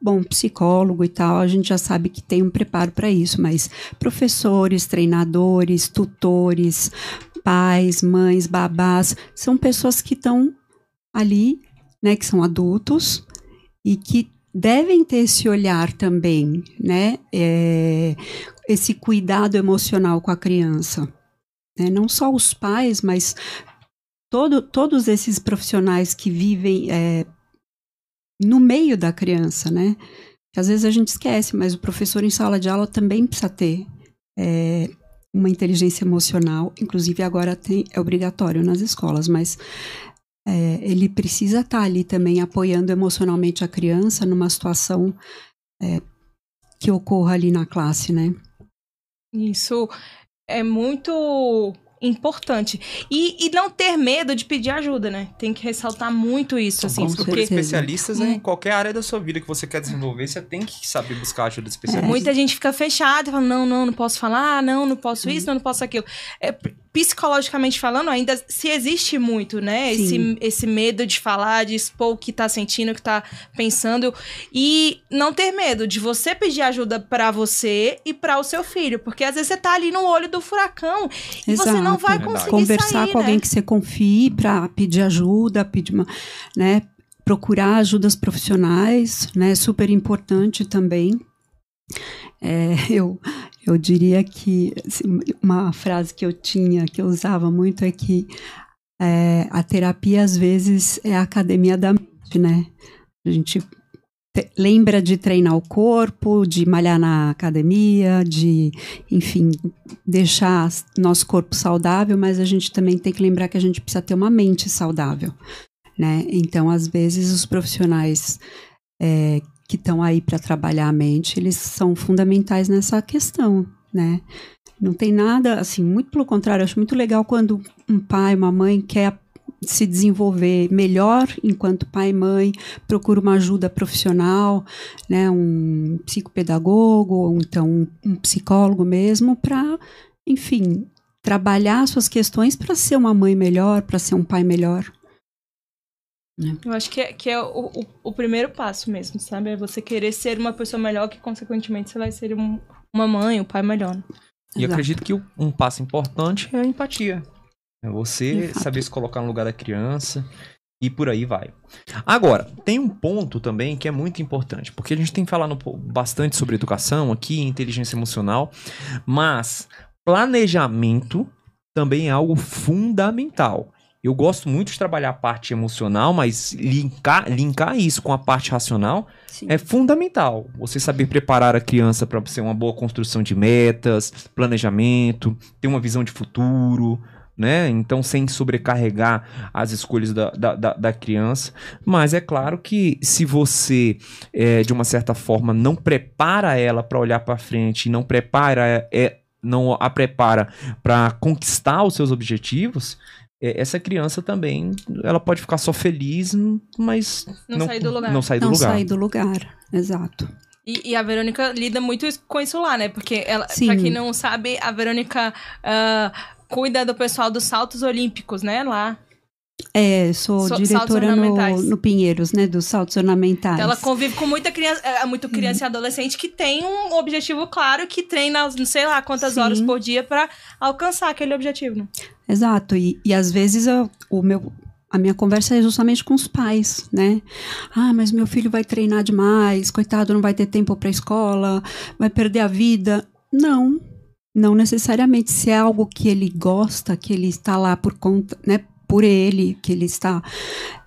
bom, psicólogo e tal, a gente já sabe que tem um preparo para isso, mas professores, treinadores, tutores, pais, mães, babás, são pessoas que estão ali né, que são adultos e que devem ter esse olhar também, né, é, esse cuidado emocional com a criança. Né? Não só os pais, mas todo, todos esses profissionais que vivem é, no meio da criança, né? Às vezes a gente esquece, mas o professor em sala de aula também precisa ter é, uma inteligência emocional, inclusive agora tem, é obrigatório nas escolas, mas é, ele precisa estar ali também apoiando emocionalmente a criança numa situação é, que ocorra ali na classe, né? Isso é muito importante. E, e não ter medo de pedir ajuda, né? Tem que ressaltar muito isso, assim. Vamos porque especialistas em qualquer área da sua vida que você quer desenvolver, você tem que saber buscar ajuda de especialistas. É. Muita gente fica fechada e fala, não, não, não posso falar, não, não posso isso, não, não posso aquilo. É, psicologicamente falando, ainda se existe muito, né? Esse, esse medo de falar, de expor o que tá sentindo, o que tá pensando. E não ter medo de você pedir ajuda para você e para o seu filho. Porque às vezes você tá ali no olho do furacão e Exato. você não vai conseguir Conversar sair, com né? alguém que você confie para pedir ajuda, pedir uma, né? Procurar ajudas profissionais, né? Super importante também. É, eu, eu diria que assim, uma frase que eu tinha, que eu usava muito, é que é, a terapia às vezes é a academia da mente, né? A gente te, lembra de treinar o corpo, de malhar na academia, de, enfim, deixar nosso corpo saudável, mas a gente também tem que lembrar que a gente precisa ter uma mente saudável, né? Então, às vezes, os profissionais é, que estão aí para trabalhar a mente, eles são fundamentais nessa questão, né? Não tem nada, assim, muito pelo contrário, acho muito legal quando um pai, uma mãe quer se desenvolver melhor enquanto pai e mãe, procura uma ajuda profissional, né, um psicopedagogo ou então um psicólogo mesmo para, enfim, trabalhar suas questões para ser uma mãe melhor, para ser um pai melhor. Eu acho que é, que é o, o, o primeiro passo mesmo, sabe? É você querer ser uma pessoa melhor, que consequentemente você vai ser um- uma mãe, um pai melhor. né? E Exato. acredito que um passo importante é a empatia. É você saber se colocar no lugar da criança e por aí vai. Agora, tem um ponto também que é muito importante, porque a gente tem falado bastante sobre educação aqui, inteligência emocional, mas planejamento também é algo fundamental. Eu gosto muito de trabalhar a parte emocional, mas linkar, linkar isso com a parte racional Sim. é fundamental. Você saber preparar a criança para ser uma boa construção de metas, planejamento, ter uma visão de futuro, né? Então, sem sobrecarregar as escolhas da, da, da- da criança. Mas é claro que se você, é, de uma certa forma, não prepara ela para olhar para frente, não prepara, é, não a prepara para conquistar os seus objetivos. é, Essa criança também, ela pode ficar só feliz, mas Não sair do lugar. Não sair do Não lugar. sair do lugar, exato. E, e a Verônica lida muito com isso lá, né? Porque ela, Sim. pra quem não sabe, a Verônica ah, cuida do pessoal dos saltos olímpicos, né? Lá. É, sou So- diretora no, no Pinheiros, né, dos saltos ornamentais. Então ela convive com muita criança, é, muito criança e adolescente que tem um objetivo claro, que treina, não sei lá quantas Sim. horas por dia pra alcançar aquele objetivo. Né? Exato, e, e às vezes eu- o meu, a minha conversa é justamente com os pais, né? Ah, mas meu filho vai treinar demais, coitado, não vai ter tempo para escola, vai perder a vida. Não, não necessariamente. Se é algo que ele gosta, que ele está lá por conta, né? Por ele, que ele está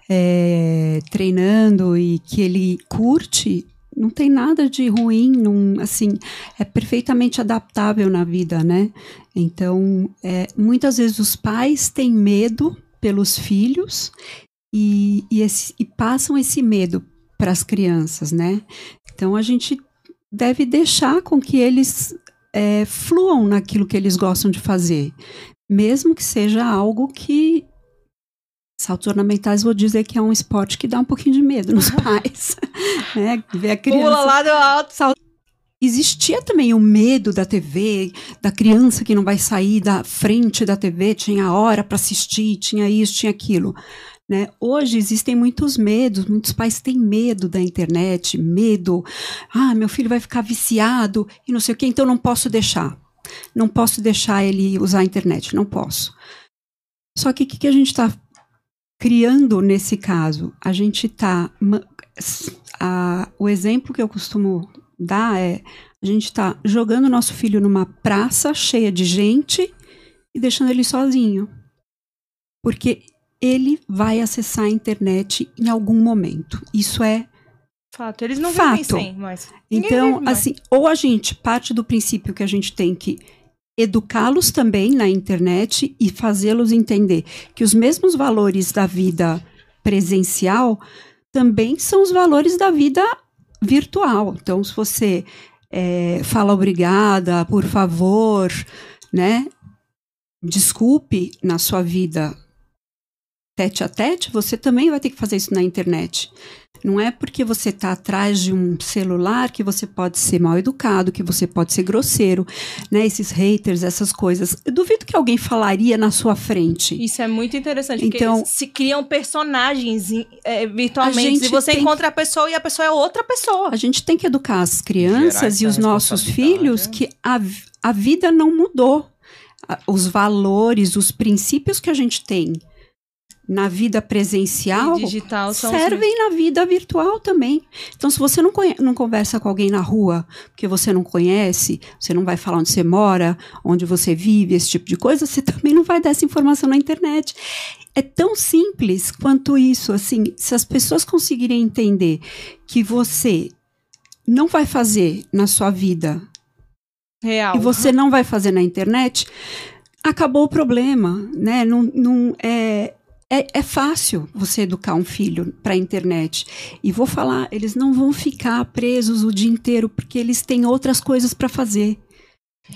é, treinando e que ele curte, não tem nada de ruim, não, assim, é perfeitamente adaptável na vida, né? Então, é, muitas vezes os pais têm medo pelos filhos e, e, esse- e passam esse medo para as crianças, né? Então, a gente deve deixar com que eles é, fluam naquilo que eles gostam de fazer, mesmo que seja algo que saltos ornamentais vou dizer que é um esporte que dá um pouquinho de medo nos pais, né? Ver a criança Pula lá do alto. existia também o medo da TV, da criança que não vai sair da frente da TV, tinha hora para assistir, tinha isso, tinha aquilo. Né? Hoje existem muitos medos, muitos pais têm medo da internet, medo, ah, meu filho vai ficar viciado e não sei o que, então não posso deixar. Não posso deixar ele usar a internet, não posso. Só que o que, que a gente está criando nesse caso? A gente está. O exemplo que eu costumo dar é a gente está jogando nosso filho numa praça cheia de gente e deixando ele sozinho. Porque ele vai acessar a internet em algum momento. Isso é. Fato. Eles não Fato. vivem sem, mas. Então, assim, ou a gente parte do princípio que a gente tem que educá-los também na internet e fazê-los entender que os mesmos valores da vida presencial também são os valores da vida virtual. Então, se você é, fala obrigada, por favor, né? Desculpe na sua vida tete a tete, você também vai ter que fazer isso na internet. Não é porque você está atrás de um celular que você pode ser mal educado, que você pode ser grosseiro, né? Esses haters, essas coisas. Eu duvido que alguém falaria na sua frente. Isso é muito interessante, porque Então- eles se criam personagens é, virtualmente. E você tem encontra a pessoa e a pessoa é outra pessoa. A gente tem que educar as crianças e os nossos filhos é. que a, a vida não mudou. Os valores, os princípios que a gente tem na vida presencial digital servem na vida virtual também. Então, se você não, não conversa com alguém na rua, porque você não conhece, você não vai falar onde você mora, onde você vive, esse tipo de coisa, você também não vai dar essa informação na internet. É tão simples quanto isso, assim, se as pessoas conseguirem entender que você não vai fazer na sua vida real. e você não vai fazer na internet, acabou o problema, né? Não, não é, é, é fácil você educar um filho para a internet. E vou falar, eles não vão ficar presos o dia inteiro porque eles têm outras coisas para fazer.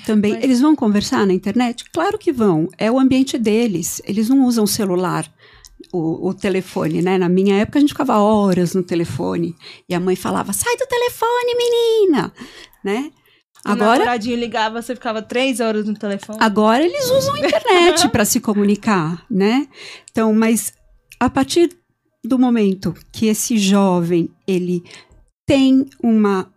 Também, Mas- eles vão conversar na internet? Claro que vão. É o ambiente deles. Eles não usam celular, o, o telefone, né? Na minha época a gente ficava horas no telefone e a mãe falava: "Sai do telefone, menina", né? O Agora, namoradinho ligava, você ficava três horas no telefone. agora eles usam a internet para se comunicar, né? Então, mas a partir do momento que esse jovem ele tem uma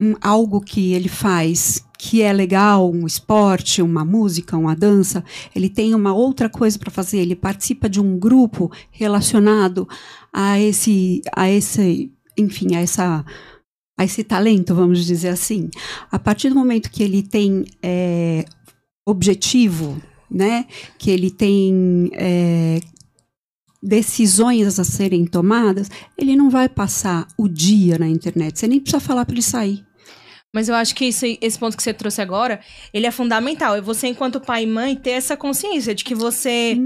um- algo que ele faz que é legal, um esporte, uma música, uma dança, ele tem uma outra coisa para fazer, ele participa de um grupo relacionado a esse a esse, enfim, a essa a esse talento, vamos dizer assim. A partir do momento que ele tem é, objetivo, né, que ele tem é, decisões a serem tomadas, ele não vai passar o dia na internet. Você nem precisa falar para ele sair. Mas eu acho que esse, esse ponto que você trouxe agora, ele é fundamental. É você, enquanto pai e mãe, ter essa consciência de que você...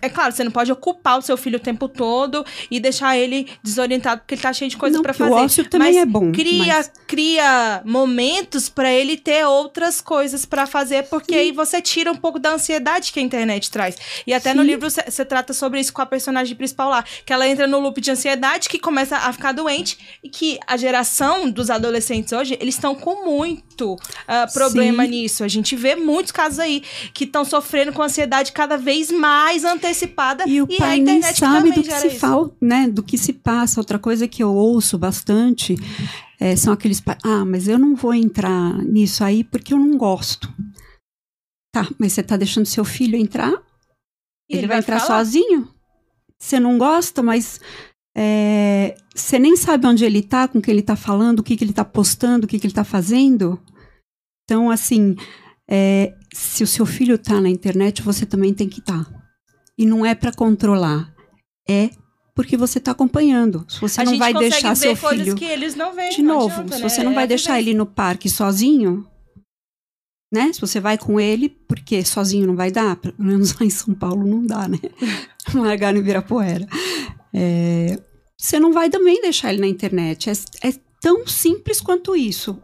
É claro, você não pode ocupar o seu filho o tempo todo e deixar ele desorientado porque ele tá cheio de coisa pra porque o fazer. ócio também mas é bom, Cria, mas- cria momentos pra ele ter outras coisas pra fazer, porque aí você tira um pouco da ansiedade que a internet traz. E até no Sim. livro você trata sobre isso com a personagem principal lá, que ela entra no loop de ansiedade, que começa a ficar doente e que a geração dos adolescentes hoje, eles estão com muito ah, problema Sim. nisso. A gente vê muitos casos aí que estão sofrendo com ansiedade cada vez mais antecipada E o a pai nem internet sabe também do que se fala, né? Do que se passa. Outra coisa que eu ouço bastante é, são aqueles pais. Ah, mas eu não vou entrar nisso aí porque eu não gosto. Tá, mas você tá deixando seu filho entrar? E ele, vai, entrar lá? sozinho? Você não gosta, mas é, você nem sabe onde ele tá, com o que ele tá falando, o que, que ele tá postando, o que, que ele tá fazendo. Então, assim, é, se o seu filho tá na internet, você também tem que estar. E não é para controlar, é porque você tá acompanhando. Se você a não vai deixar seu filho que eles não veem. de novo, adianta, se né? você não É vai a deixar ele no parque sozinho, né? Se você vai com ele, porque sozinho não vai dar, pelo menos lá em São Paulo não dá, né? Largar no Ibirapuera. É, você não vai também deixar ele na internet. É, é tão simples quanto isso.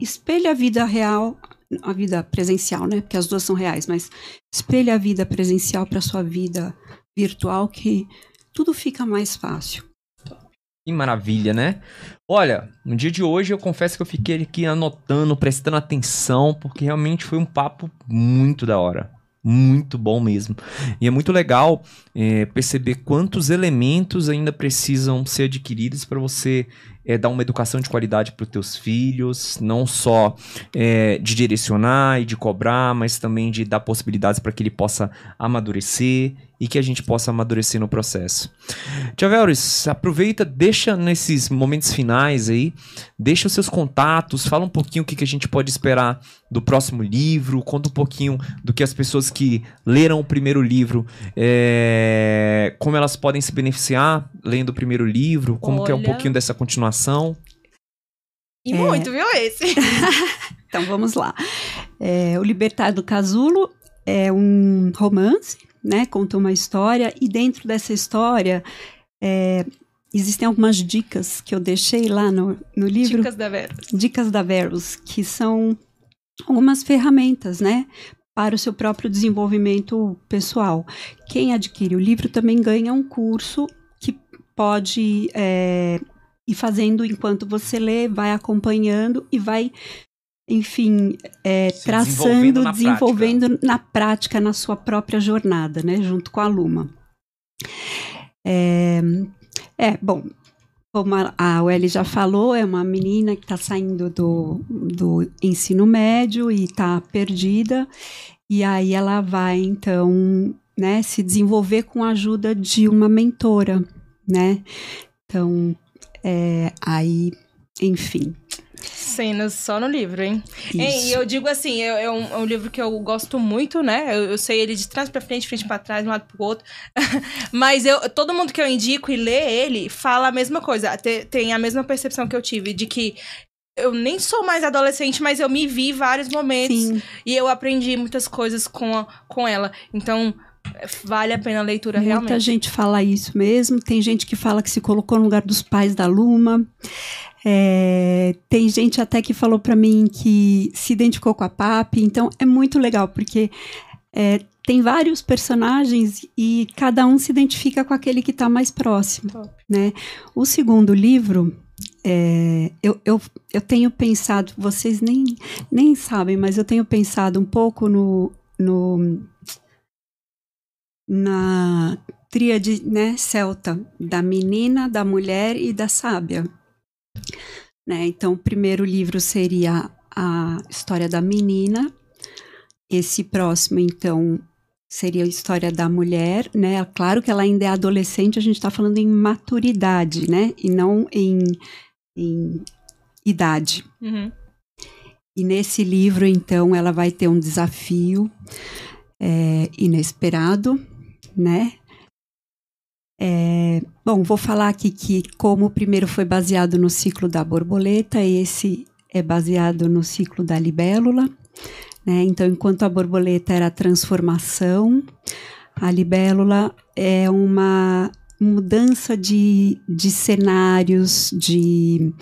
Espelha a vida real, a vida presencial, né? Porque as duas são reais, mas espelha a vida presencial para sua vida virtual que tudo fica mais fácil. Que maravilha, né? Olha, no dia de hoje eu confesso que eu fiquei aqui anotando, prestando atenção, porque realmente foi um papo muito da hora. Muito bom mesmo. E é muito legal é, perceber quantos elementos ainda precisam ser adquiridos para você é, dar uma educação de qualidade para os teus filhos, não só é, de direcionar e de cobrar, mas também de dar possibilidades para que ele possa amadurecer e que a gente possa amadurecer no processo. Tia Velres, aproveita, deixa nesses momentos finais aí, deixa os seus contatos, fala um pouquinho o que, que a gente pode esperar do próximo livro, conta um pouquinho do que as pessoas que leram o primeiro livro, é, como elas podem se beneficiar lendo o primeiro livro, como que é um Olha. pouquinho dessa continuação. E É. muito, viu, esse? Então vamos lá. É, o Libertar do Casulo é um romance, né? Conta uma história e dentro dessa história é, existem algumas dicas que eu deixei lá no, no livro. Dicas da Vera. Dicas da Verus, que são algumas ferramentas, né? Para o seu próprio desenvolvimento pessoal. Quem adquire o livro também ganha um curso que pode é, ir fazendo enquanto você lê, vai acompanhando e vai, enfim, é, Se desenvolvendo traçando, na desenvolvendo na prática, na sua própria jornada, né? Junto com a Luma. É, é, bom, como a, a Welly já falou, é uma menina que está saindo do, do ensino médio e está perdida. E aí ela vai, então, né, se desenvolver com a ajuda de uma mentora, né? Então, é, aí, enfim. Cenas só no livro, hein? Isso. E eu digo assim, é, é um, é um livro que eu gosto muito, né? Eu, eu sei ele de trás pra frente, frente pra trás, de um lado pro outro. Mas eu, todo mundo que eu indico e lê ele fala a mesma coisa. Te- Tem a mesma percepção que eu tive de que eu nem sou mais adolescente, mas eu me vi vários momentos Sim, e eu aprendi muitas coisas com, a- com ela. Então, vale a pena a leitura muita realmente. gente fala isso mesmo. Tem gente que fala que se colocou no lugar dos pais da Luma. É, tem gente até que falou para mim que se identificou com a PAP. Então, é muito legal, porque é, tem vários personagens e cada um se identifica com aquele que está mais próximo. Top. Né? O segundo livro é, eu, eu, eu tenho pensado, vocês nem, nem sabem, mas eu tenho pensado um pouco no, no na tríade né, celta da menina, da mulher e da sábia. Né? Então, o primeiro livro seria a história da menina. Esse próximo, então, seria a história da mulher, né? Claro que ela ainda é adolescente, a gente está falando em maturidade, né? E não em, em idade. Uhum. E nesse livro, então, ela vai ter um desafio é, inesperado, né? Bom, vou falar aqui que, como o primeiro foi baseado no ciclo da borboleta, esse é baseado no ciclo da libélula. Né? Então, enquanto a borboleta era a transformação, a libélula é uma mudança de, de cenários, de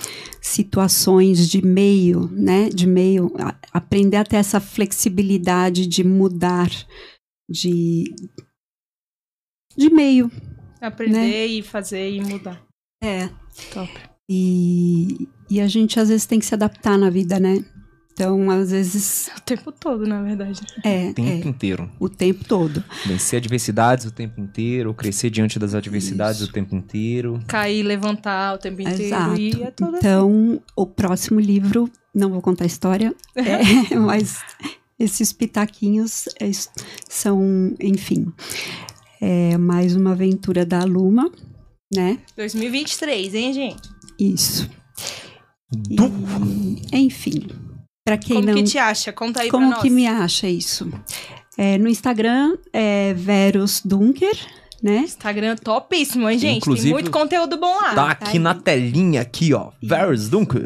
situações, de meio, né? De meio, a, aprender a ter essa flexibilidade de mudar, de, de meio. Aprender Né? e fazer e mudar. É. Top. E, e a gente às vezes tem que se adaptar na vida, né? Então, às vezes, O tempo todo, na verdade. é, O tempo é inteiro. o tempo todo. Vencer adversidades o tempo inteiro, crescer diante das adversidades Isso. o tempo inteiro. Cair, levantar o tempo inteiro Exato. e é tudo assim. Então, o próximo livro, não vou contar a história, é, mas esses pitaquinhos é, são, enfim, é mais uma aventura da Luma, né? 2023, hein, gente? Isso. Du- E, enfim, para quem Como não que te acha? Conta aí Como pra que nós. me acha isso? É, no Instagram é Verus Dunker, né? Instagram topíssimo, hein, gente? Inclusive, Tem muito conteúdo bom lá. Tá aqui aí. na telinha, aqui, ó. Varys Dunker.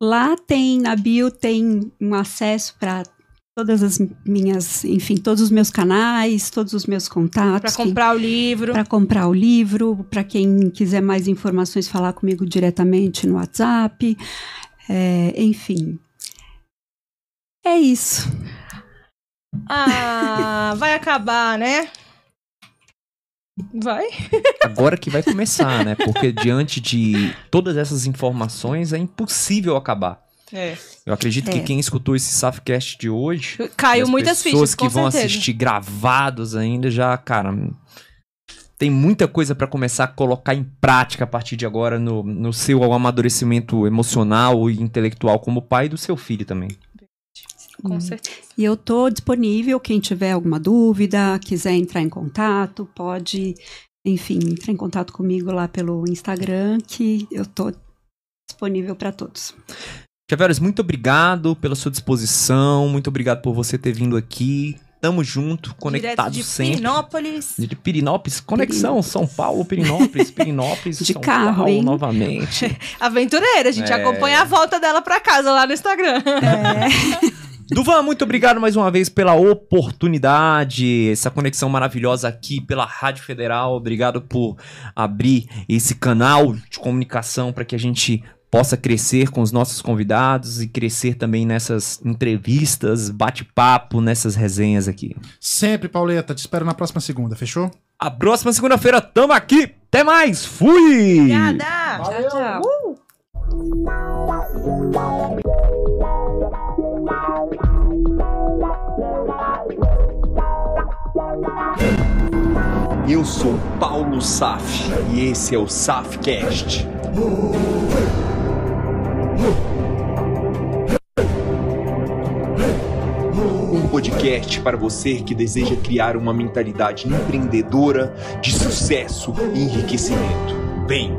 Lá tem, na bio, tem um acesso para todas as minhas, enfim, todos os meus canais, todos os meus Pra contatos. comprar o livro. Para comprar o livro, para quem quiser mais informações, falar comigo diretamente no WhatsApp. É, enfim. É isso. Ah, vai acabar, né? Vai? Agora que vai começar, né? Porque diante de todas essas informações é impossível acabar. É. Eu acredito que É. quem escutou esse Safcast de hoje, Caiu as muitas pessoas fichas, que com vão certeza. assistir gravados ainda já, cara, tem muita coisa pra começar a colocar em prática a partir de agora no, no seu amadurecimento emocional e intelectual como pai do seu filho também. Com Hum. certeza. E eu tô disponível, quem tiver alguma dúvida, quiser entrar em contato, pode, enfim, entrar em contato comigo lá pelo Instagram, que eu tô disponível para todos. Chaveros, muito obrigado pela sua disposição, muito obrigado por você ter vindo aqui. Tamo junto, conectado Direto de sempre. Pirinópolis. De Pirinópolis, conexão, São Paulo, Pirinópolis, Pirinópolis, De São carro, Paulo hein? novamente. Aventureira, a gente É. acompanha a volta dela pra casa lá no Instagram. Duvan, muito obrigado mais uma vez pela oportunidade, essa conexão maravilhosa aqui pela Rádio Federal. Obrigado por abrir esse canal de comunicação para que a gente possa crescer com os nossos convidados e crescer também nessas entrevistas, bate-papo, nessas resenhas aqui. Sempre, Pauleta. Te espero na próxima segunda, fechou? A próxima segunda-feira tamo aqui. Até mais. Fui! Obrigada! Tchau, tchau. Eu sou Paulo Saf e esse é o Safcast. Um podcast para você que deseja criar uma mentalidade empreendedora de sucesso e enriquecimento. Vem!